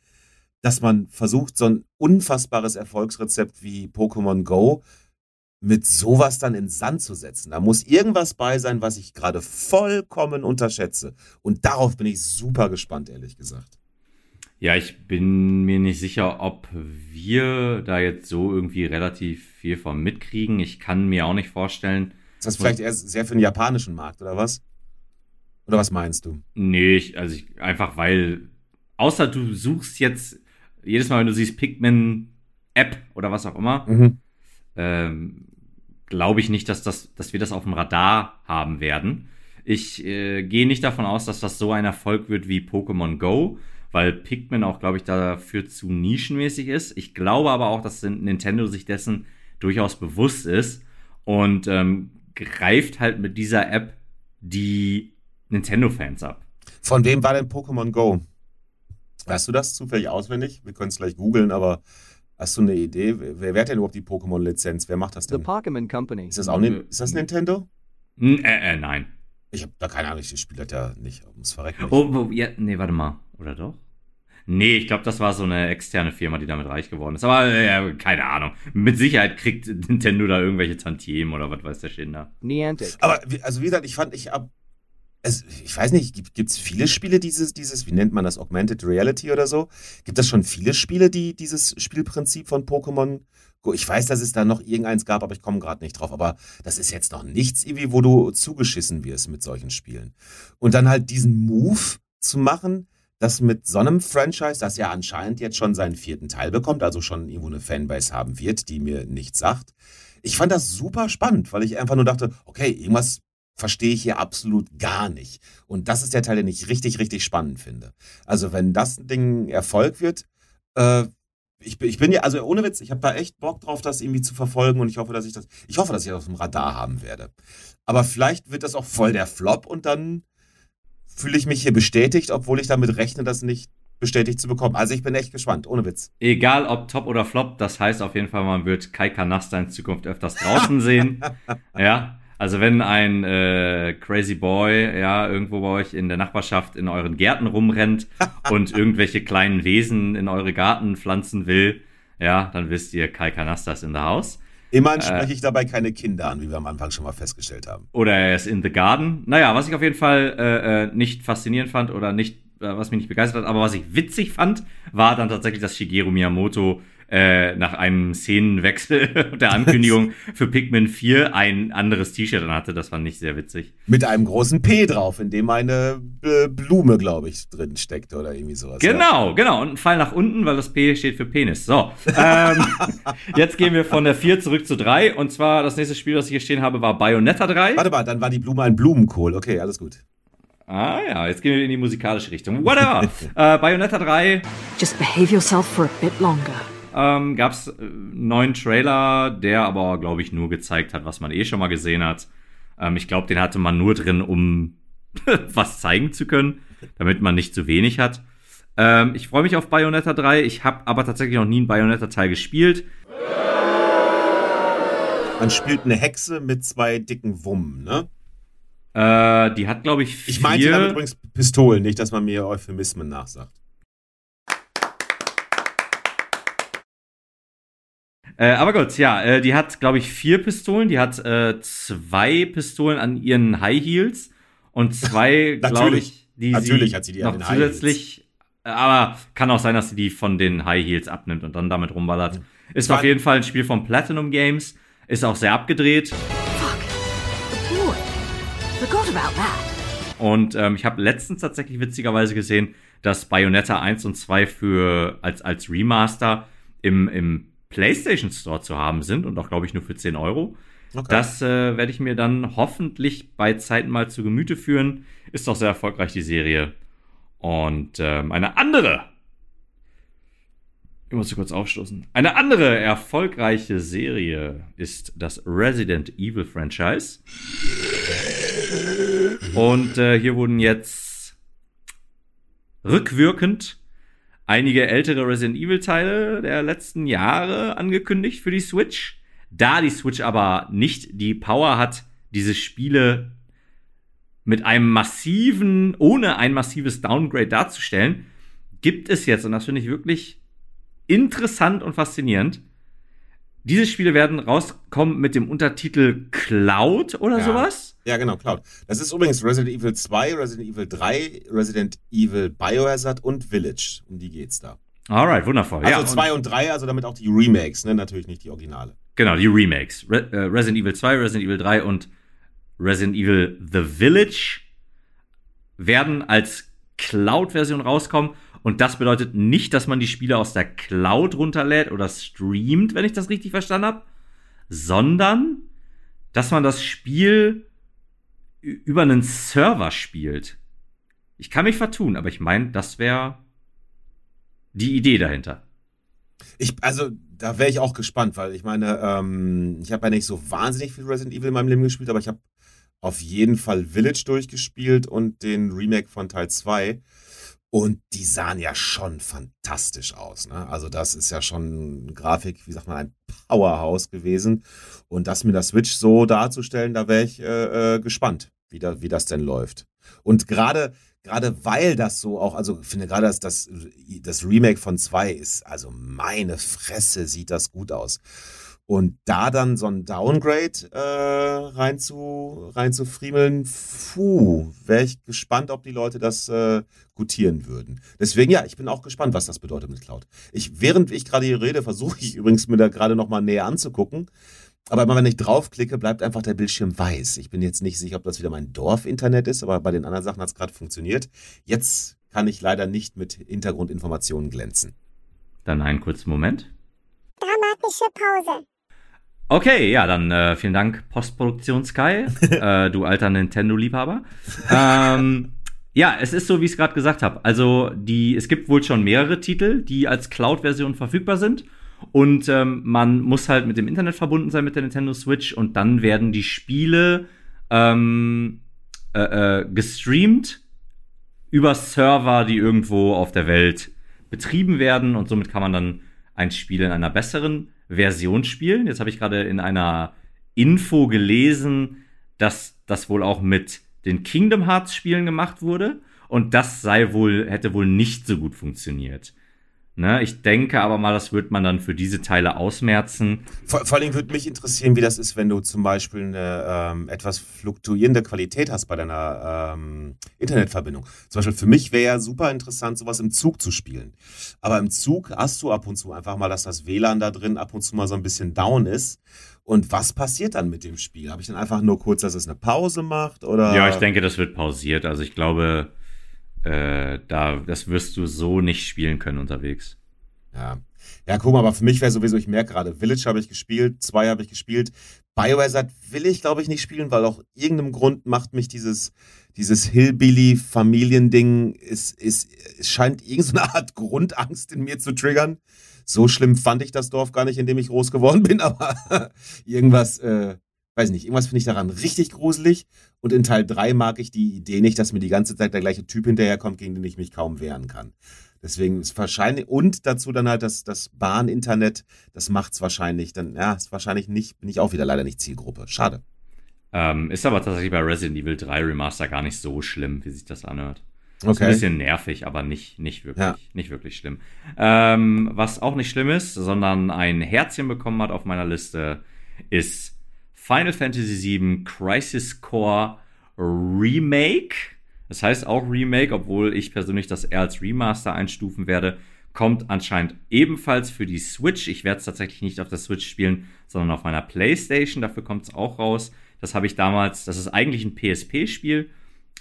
dass man versucht, so ein unfassbares Erfolgsrezept wie Pokémon Go mit sowas dann in Sand zu setzen. Da muss irgendwas bei sein, was ich gerade vollkommen unterschätze. Und darauf bin ich super gespannt, ehrlich gesagt. Ja, ich bin mir nicht sicher, ob wir da jetzt so irgendwie relativ viel von mitkriegen. Ich kann mir auch nicht vorstellen. Ist das vielleicht eher sehr für den japanischen Markt oder was? Oder was meinst du? Nee, ich, also ich, einfach weil, außer du suchst jetzt jedes Mal, wenn du siehst Pikmin App oder was auch immer, Mhm. ähm, glaube ich nicht, dass, das, dass wir das auf dem Radar haben werden. Ich äh, gehe nicht davon aus, dass das so ein Erfolg wird wie Pokémon Go, weil Pikmin auch, glaube ich, dafür zu nischenmäßig ist. Ich glaube aber auch, dass Nintendo sich dessen durchaus bewusst ist und ähm, greift halt mit dieser App die Nintendo-Fans ab. Von wem war denn Pokémon Go? Weißt du das zufällig auswendig? Wir können es gleich googeln, aber hast du eine Idee? Wer, wer hat denn überhaupt die Pokémon-Lizenz? Wer macht das The denn? Pokémon Company. Ist das auch Nin- ist das Nintendo? Hm, äh, äh, nein. Ich habe da keine Ahnung, ich spiele das ja nicht. Ums Verrecken. nicht. Oh, wo, ja, nee, warte mal. Oder doch? Nee, ich glaube, das war so eine externe Firma, die damit reich geworden ist. Aber äh, keine Ahnung. Mit Sicherheit kriegt Nintendo da irgendwelche Tantiemen oder was weiß der Schinder. Niantic. Aber wie- also wie gesagt, ich fand, ich ab. Es, ich weiß nicht, gibt es viele Spiele dieses, dieses, wie nennt man das, Augmented Reality oder so? Gibt es schon viele Spiele, die dieses Spielprinzip von Pokémon? Ich weiß, dass es da noch irgendeins gab, aber ich komme gerade nicht drauf. Aber das ist jetzt noch nichts, irgendwie, wo du zugeschissen wirst mit solchen Spielen. Und dann halt diesen Move zu machen, das mit so einem Franchise, das ja anscheinend jetzt schon seinen vierten Teil bekommt, also schon irgendwo eine Fanbase haben wird, die mir nichts sagt. Ich fand das super spannend, weil ich einfach nur dachte, okay, irgendwas verstehe ich hier absolut gar nicht. Und das ist der Teil, den ich richtig, richtig spannend finde. Also wenn das Ding Erfolg wird, äh, ich, bin- ich bin ja, also ohne Witz, ich habe da echt Bock drauf, das irgendwie zu verfolgen und ich hoffe, dass ich das, ich hoffe, dass ich das auf dem Radar haben werde. Aber vielleicht wird das auch voll der Flop und dann fühle ich mich hier bestätigt, obwohl ich damit rechne, das nicht bestätigt zu bekommen. Also ich bin echt gespannt, ohne Witz. Egal ob Top oder Flop, das heißt auf jeden Fall, man wird Kai Kanasta in Zukunft öfters draußen sehen. <laughs> Ja. Also wenn ein äh, Crazy Boy ja irgendwo bei euch in der Nachbarschaft in euren Gärten rumrennt <laughs> und irgendwelche kleinen Wesen in eure Garten pflanzen will, ja, dann wisst ihr, Kai Kanasta ist in the house. Immerhin spreche ich dabei keine Kinder an, wie wir am Anfang schon mal festgestellt haben. Oder er ist in the Garden. Naja, was ich auf jeden Fall äh, äh, nicht faszinierend fand oder nicht, äh, was mich nicht begeistert hat, aber was ich witzig fand, war dann tatsächlich, dass Shigeru Miyamoto äh, nach einem Szenenwechsel <laughs> und der Ankündigung für Pikmin 4 ein anderes T-Shirt dann hatte. Das fand ich sehr witzig. Mit einem großen P drauf, in dem eine äh, Blume, glaube ich, drin steckt oder irgendwie sowas. Ja. Genau, genau. Und ein Pfeil nach unten, weil das P steht für Penis. So. Ähm, <laughs> jetzt gehen wir von der 4 zurück zu 3. Und zwar das nächste Spiel, das ich hier stehen habe, war Bayonetta 3. Warte mal, dann war die Blume ein Blumenkohl. Okay, alles gut. Ah ja, jetzt gehen wir in die musikalische Richtung. Whatever. <laughs> äh, Bayonetta 3 Just behave yourself for a bit longer. Ähm, gab es äh, einen neuen Trailer, der aber, glaube ich, nur gezeigt hat, was man eh schon mal gesehen hat. Ähm, ich glaube, den hatte man nur drin, um <laughs> was zeigen zu können, damit man nicht zu wenig hat. Ähm, ich freue mich auf Bayonetta 3. Ich habe aber tatsächlich noch nie einen Bayonetta-Teil gespielt. Man spielt eine Hexe mit zwei dicken Wummen, ne? Äh, die hat, glaube ich, vier. Ich meinte damit übrigens Pistolen, nicht, dass man mir Euphemismen nachsagt. Äh, aber gut, ja, äh, die hat, glaube ich, vier Pistolen. Die hat äh, zwei Pistolen an ihren High Heels und zwei, <laughs> glaube ich, die Natürlich sie hat sie die an noch den High Heels. zusätzlich. äh, Aber kann auch sein, dass sie die von den High Heels abnimmt und dann damit rumballert. Ist Zwei- auf jeden Fall ein Spiel von Platinum Games. Ist auch sehr abgedreht. Und ähm, ich habe letztens tatsächlich witzigerweise gesehen, dass Bayonetta 1 und 2 für als, als Remaster im, im PlayStation Store zu haben sind und auch, glaube ich, nur für 10 Euro. Okay. Das äh, werde ich mir dann hoffentlich bei Zeiten mal zu Gemüte führen. Ist doch sehr erfolgreich, die Serie. Und ähm, eine andere, ich muss kurz aufstoßen, eine andere erfolgreiche Serie ist das Resident Evil Franchise. Und äh, hier wurden jetzt rückwirkend einige ältere Resident Evil Teile der letzten Jahre angekündigt für die Switch. Da die Switch aber nicht die Power hat, diese Spiele mit einem massiven, ohne ein massives Downgrade darzustellen, gibt es jetzt, und das finde ich wirklich interessant und faszinierend, diese Spiele werden rauskommen mit dem Untertitel Cloud oder Ja. sowas. Ja, genau, Cloud. Das ist übrigens Resident Evil 2, Resident Evil 3, Resident Evil Biohazard und Village. Um die geht's da. Alright, wundervoll. Also ja, und- 2 und 3, also damit auch die Remakes, ne? Natürlich nicht die Originale. Genau, die Remakes. Re äh, Resident Evil 2, Resident Evil 3 und Resident Evil The Village werden als Cloud-Version rauskommen. Und das bedeutet nicht, dass man die Spiele aus der Cloud runterlädt oder streamt, wenn ich das richtig verstanden habe, sondern dass man das Spiel über einen Server spielt. Ich kann mich vertun, aber ich meine, das wäre die Idee dahinter. Ich, also, da wäre ich auch gespannt, weil ich meine, ähm, ich habe ja nicht so wahnsinnig viel Resident Evil in meinem Leben gespielt, aber ich habe auf jeden Fall Village durchgespielt und den Remake von Teil 2. Und die sahen ja schon fantastisch aus. Ne? Also das ist ja schon Grafik, wie sagt man, ein Powerhouse gewesen. Und das mit der Switch so darzustellen, da wäre ich äh, äh, gespannt, wie, da, wie das denn läuft. Und gerade gerade weil das so auch, also finde gerade das, das, das Remake von 2 ist, also meine Fresse sieht das gut aus. Und da dann so ein Downgrade äh, rein zu rein zu friemeln, puh, wäre ich gespannt, ob die Leute das äh, gutieren würden. Deswegen ja, ich bin auch gespannt, was das bedeutet mit Cloud. Ich, während ich gerade hier rede, versuche ich <laughs> übrigens mir da gerade noch mal näher anzugucken. Aber immer wenn ich draufklicke, bleibt einfach der Bildschirm weiß. Ich bin jetzt nicht sicher, ob das wieder mein Dorf-Internet ist, aber bei den anderen Sachen hat es gerade funktioniert. Jetzt kann ich leider nicht mit Hintergrundinformationen glänzen. Dann einen kurzen Moment. Dramatische Pause. Okay, ja, dann äh, vielen Dank, Postproduktion Sky, <laughs> äh, du alter Nintendo-Liebhaber. ähm, ja, es ist so, wie ich es gerade gesagt habe. Also, die, es gibt wohl schon mehrere Titel, die als Cloud-Version verfügbar sind. Und ähm, man muss halt mit dem Internet verbunden sein mit der Nintendo Switch und dann werden die Spiele ähm, äh, äh, gestreamt über Server, die irgendwo auf der Welt betrieben werden und somit kann man dann ein Spiel in einer besseren Version spielen. Jetzt habe ich gerade in einer Info gelesen, dass das wohl auch mit den Kingdom Hearts Spielen gemacht wurde und das sei wohl hätte wohl nicht so gut funktioniert. Ne, ich denke aber mal, das wird man dann für diese Teile ausmerzen. Vor, vor allem würde mich interessieren, wie das ist, wenn du zum Beispiel eine ähm, etwas fluktuierende Qualität hast bei deiner ähm, Internetverbindung. Zum Beispiel für mich wäre ja super interessant, sowas im Zug zu spielen. Aber im Zug hast du ab und zu einfach mal, dass das WLAN da drin ab und zu mal so ein bisschen down ist. Und was passiert dann mit dem Spiel? Habe ich dann einfach nur kurz, dass es eine Pause macht? Oder? Ja, ich denke, das wird pausiert. Also ich glaube, äh, da, das wirst du so nicht spielen können unterwegs. Ja. Ja, guck mal, aber für mich wäre sowieso, ich merke gerade, Village habe ich gespielt, zwei habe ich gespielt. Biohazard will ich, glaube ich, nicht spielen, weil aus irgendeinem Grund macht mich dieses, dieses Hillbilly-Familiending, es, es, es scheint irgendeine Art Grundangst in mir zu triggern. So schlimm fand ich das Dorf gar nicht, in dem ich groß geworden bin, <laughs> aber irgendwas, äh, weiß nicht, irgendwas finde ich daran richtig gruselig. Und in Teil 3 mag ich die Idee nicht, dass mir die ganze Zeit der gleiche Typ hinterherkommt, gegen den ich mich kaum wehren kann. Deswegen ist wahrscheinlich, und dazu dann halt das, das Bahninternet, das macht's wahrscheinlich dann, ja, ist wahrscheinlich nicht, bin ich auch wieder leider nicht Zielgruppe. Schade. Ähm, ist aber tatsächlich bei Resident Evil 3 Remaster gar nicht so schlimm, wie sich das anhört. Ist ein Okay. bisschen nervig, aber nicht, nicht wirklich, Ja. nicht wirklich schlimm. Ähm, was auch nicht schlimm ist, sondern ein Herzchen bekommen hat auf meiner Liste, ist Final Fantasy VII Crisis Core Remake. Das heißt auch Remake, obwohl ich persönlich das eher als Remaster einstufen werde. Kommt anscheinend ebenfalls für die Switch. Ich werde es tatsächlich nicht auf der Switch spielen, sondern auf meiner Playstation. Dafür kommt es auch raus. Das habe ich damals, das ist eigentlich ein PSP-Spiel.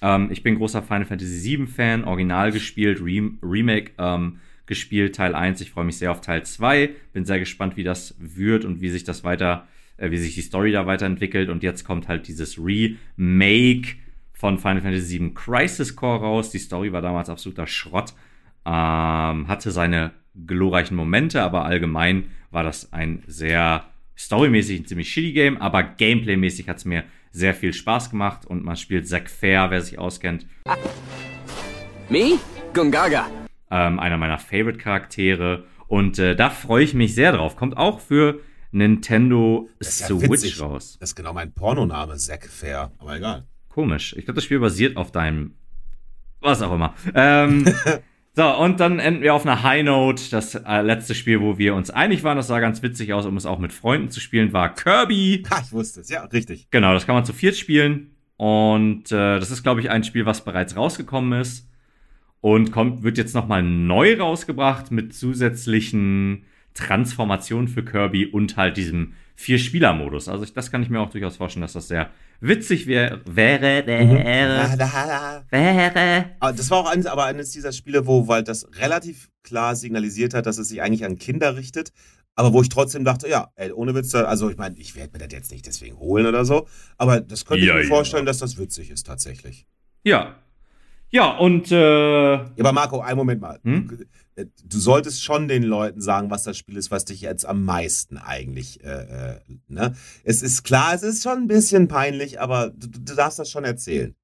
Ähm, ich bin großer Final Fantasy VII-Fan, Original gespielt, Rem Remake ähm, gespielt, Teil 1. Ich freue mich sehr auf Teil 2. Bin sehr gespannt, wie das wird und wie sich das weiter, äh, wie sich die Story da weiterentwickelt. Und jetzt kommt halt dieses Remake von Final Fantasy VII Crisis Core raus. Die Story war damals absoluter Schrott. Ähm, hatte seine glorreichen Momente, aber allgemein war das ein sehr storymäßig ein ziemlich shitty Game, aber gameplaymäßig hat es mir sehr viel Spaß gemacht und man spielt Zack Fair, wer sich auskennt. Me? Gungaga. Ähm, einer meiner Favorite-Charaktere. Und äh, da freue ich mich sehr drauf. Kommt auch für Nintendo ja Switch witzig. raus. Das ist genau mein Pornoname, Zack Fair. Aber egal. Komisch. Ich glaube, das Spiel basiert auf deinem. Was auch immer. Ähm, <laughs> so, und dann enden wir auf einer High Note. Das äh, letzte Spiel, wo wir uns einig waren, das sah ganz witzig aus, um es auch mit Freunden zu spielen, war Kirby. Ha, ich wusste es. Ja, richtig. Genau, das kann man zu viert spielen. Und äh, das ist, glaube ich, ein Spiel, was bereits rausgekommen ist. Und kommt, wird jetzt nochmal neu rausgebracht mit zusätzlichen Transformationen für Kirby und halt diesem Vier-Spieler-Modus. Also ich, das kann ich mir auch durchaus vorstellen, dass das sehr witzig wär, wäre. Wäre. Wäre. Aber das war auch eines, aber eines dieser Spiele, wo weil das relativ klar signalisiert hat, dass es sich eigentlich an Kinder richtet. Aber wo ich trotzdem dachte, ja, ey, ohne Witz, also ich meine, ich werde mir das jetzt nicht deswegen holen oder so. Aber das könnte Ja, ich mir ja. vorstellen, dass das witzig ist tatsächlich. Ja. Ja, und äh, Ja, aber Marco, einen Moment mal. Hm? Du solltest schon den Leuten sagen, was das Spiel ist, was dich jetzt am meisten eigentlich, äh, äh, ne? Es ist klar, es ist schon ein bisschen peinlich, aber du, du darfst das schon erzählen.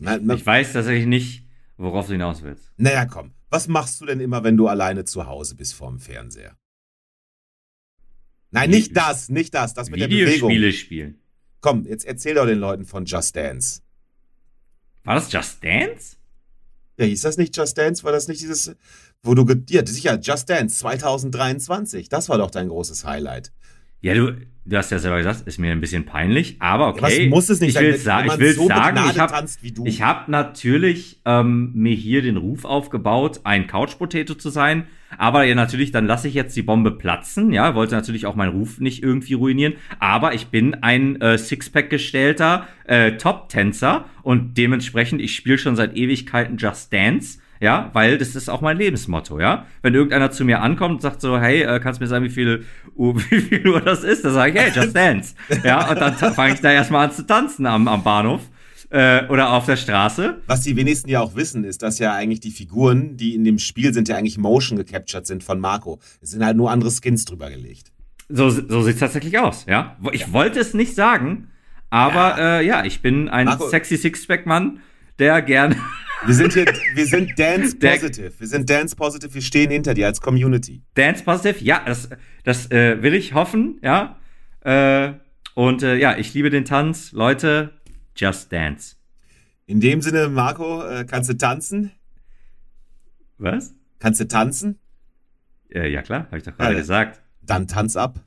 Na, na, ich weiß tatsächlich nicht, worauf du hinaus willst. naja, komm. Was machst du denn immer, wenn du alleine zu Hause bist vorm Fernseher? Nein, nicht das, nicht das, das mit der Bewegung. Videospiele spielen. Komm, jetzt erzähl doch den Leuten von Just Dance. War das Just Dance? Ja, hieß das nicht Just Dance? War das nicht dieses, wo du, ja, sicher, Just Dance 2023. Das war doch dein großes Highlight. Ja, du, du hast ja selber gesagt, ist mir ein bisschen peinlich, aber Ja, okay. muss es nicht ich will wenn sa ich will so sagen, ich habe ich hab natürlich ähm, mir hier den Ruf aufgebaut, ein Couch Potato zu sein, aber ja natürlich, dann lasse ich jetzt die Bombe platzen, ja, wollte natürlich auch meinen Ruf nicht irgendwie ruinieren, aber ich bin ein äh, Sixpack gestellter äh, Top-Tänzer und dementsprechend, ich spiele schon seit Ewigkeiten Just Dance. Ja, weil das ist auch mein Lebensmotto, ja. Wenn irgendeiner zu mir ankommt und sagt so, hey, äh, kannst du mir sagen, wie viel, Uhr, <laughs> wie viel Uhr das ist? Dann sage ich, hey, Just Dance. <laughs> Ja, und dann fange ich da erstmal an zu tanzen am, am Bahnhof äh, oder auf der Straße. Was die wenigsten ja auch wissen, ist, dass ja eigentlich die Figuren, die in dem Spiel sind, ja eigentlich motion gecaptured sind von Marco. Es sind halt nur andere Skins drüber gelegt. So, so sieht's tatsächlich aus, ja. Ich wollte es nicht sagen, aber ja, äh, ja ich bin ein Marco- sexy Sixpack-Mann, der gerne. Wir sind hier, wir sind Dance Positive. Wir sind Dance Positive. Wir stehen hinter dir als Community. Dance Positive, ja, das, das äh, will ich hoffen, ja. Äh, und äh, ja, ich liebe den Tanz. Leute, just dance. In dem Sinne, Marco, äh, kannst du tanzen? Was? Kannst du tanzen? Äh, ja, klar, habe ich doch gerade Ja. gesagt. Dann tanz ab.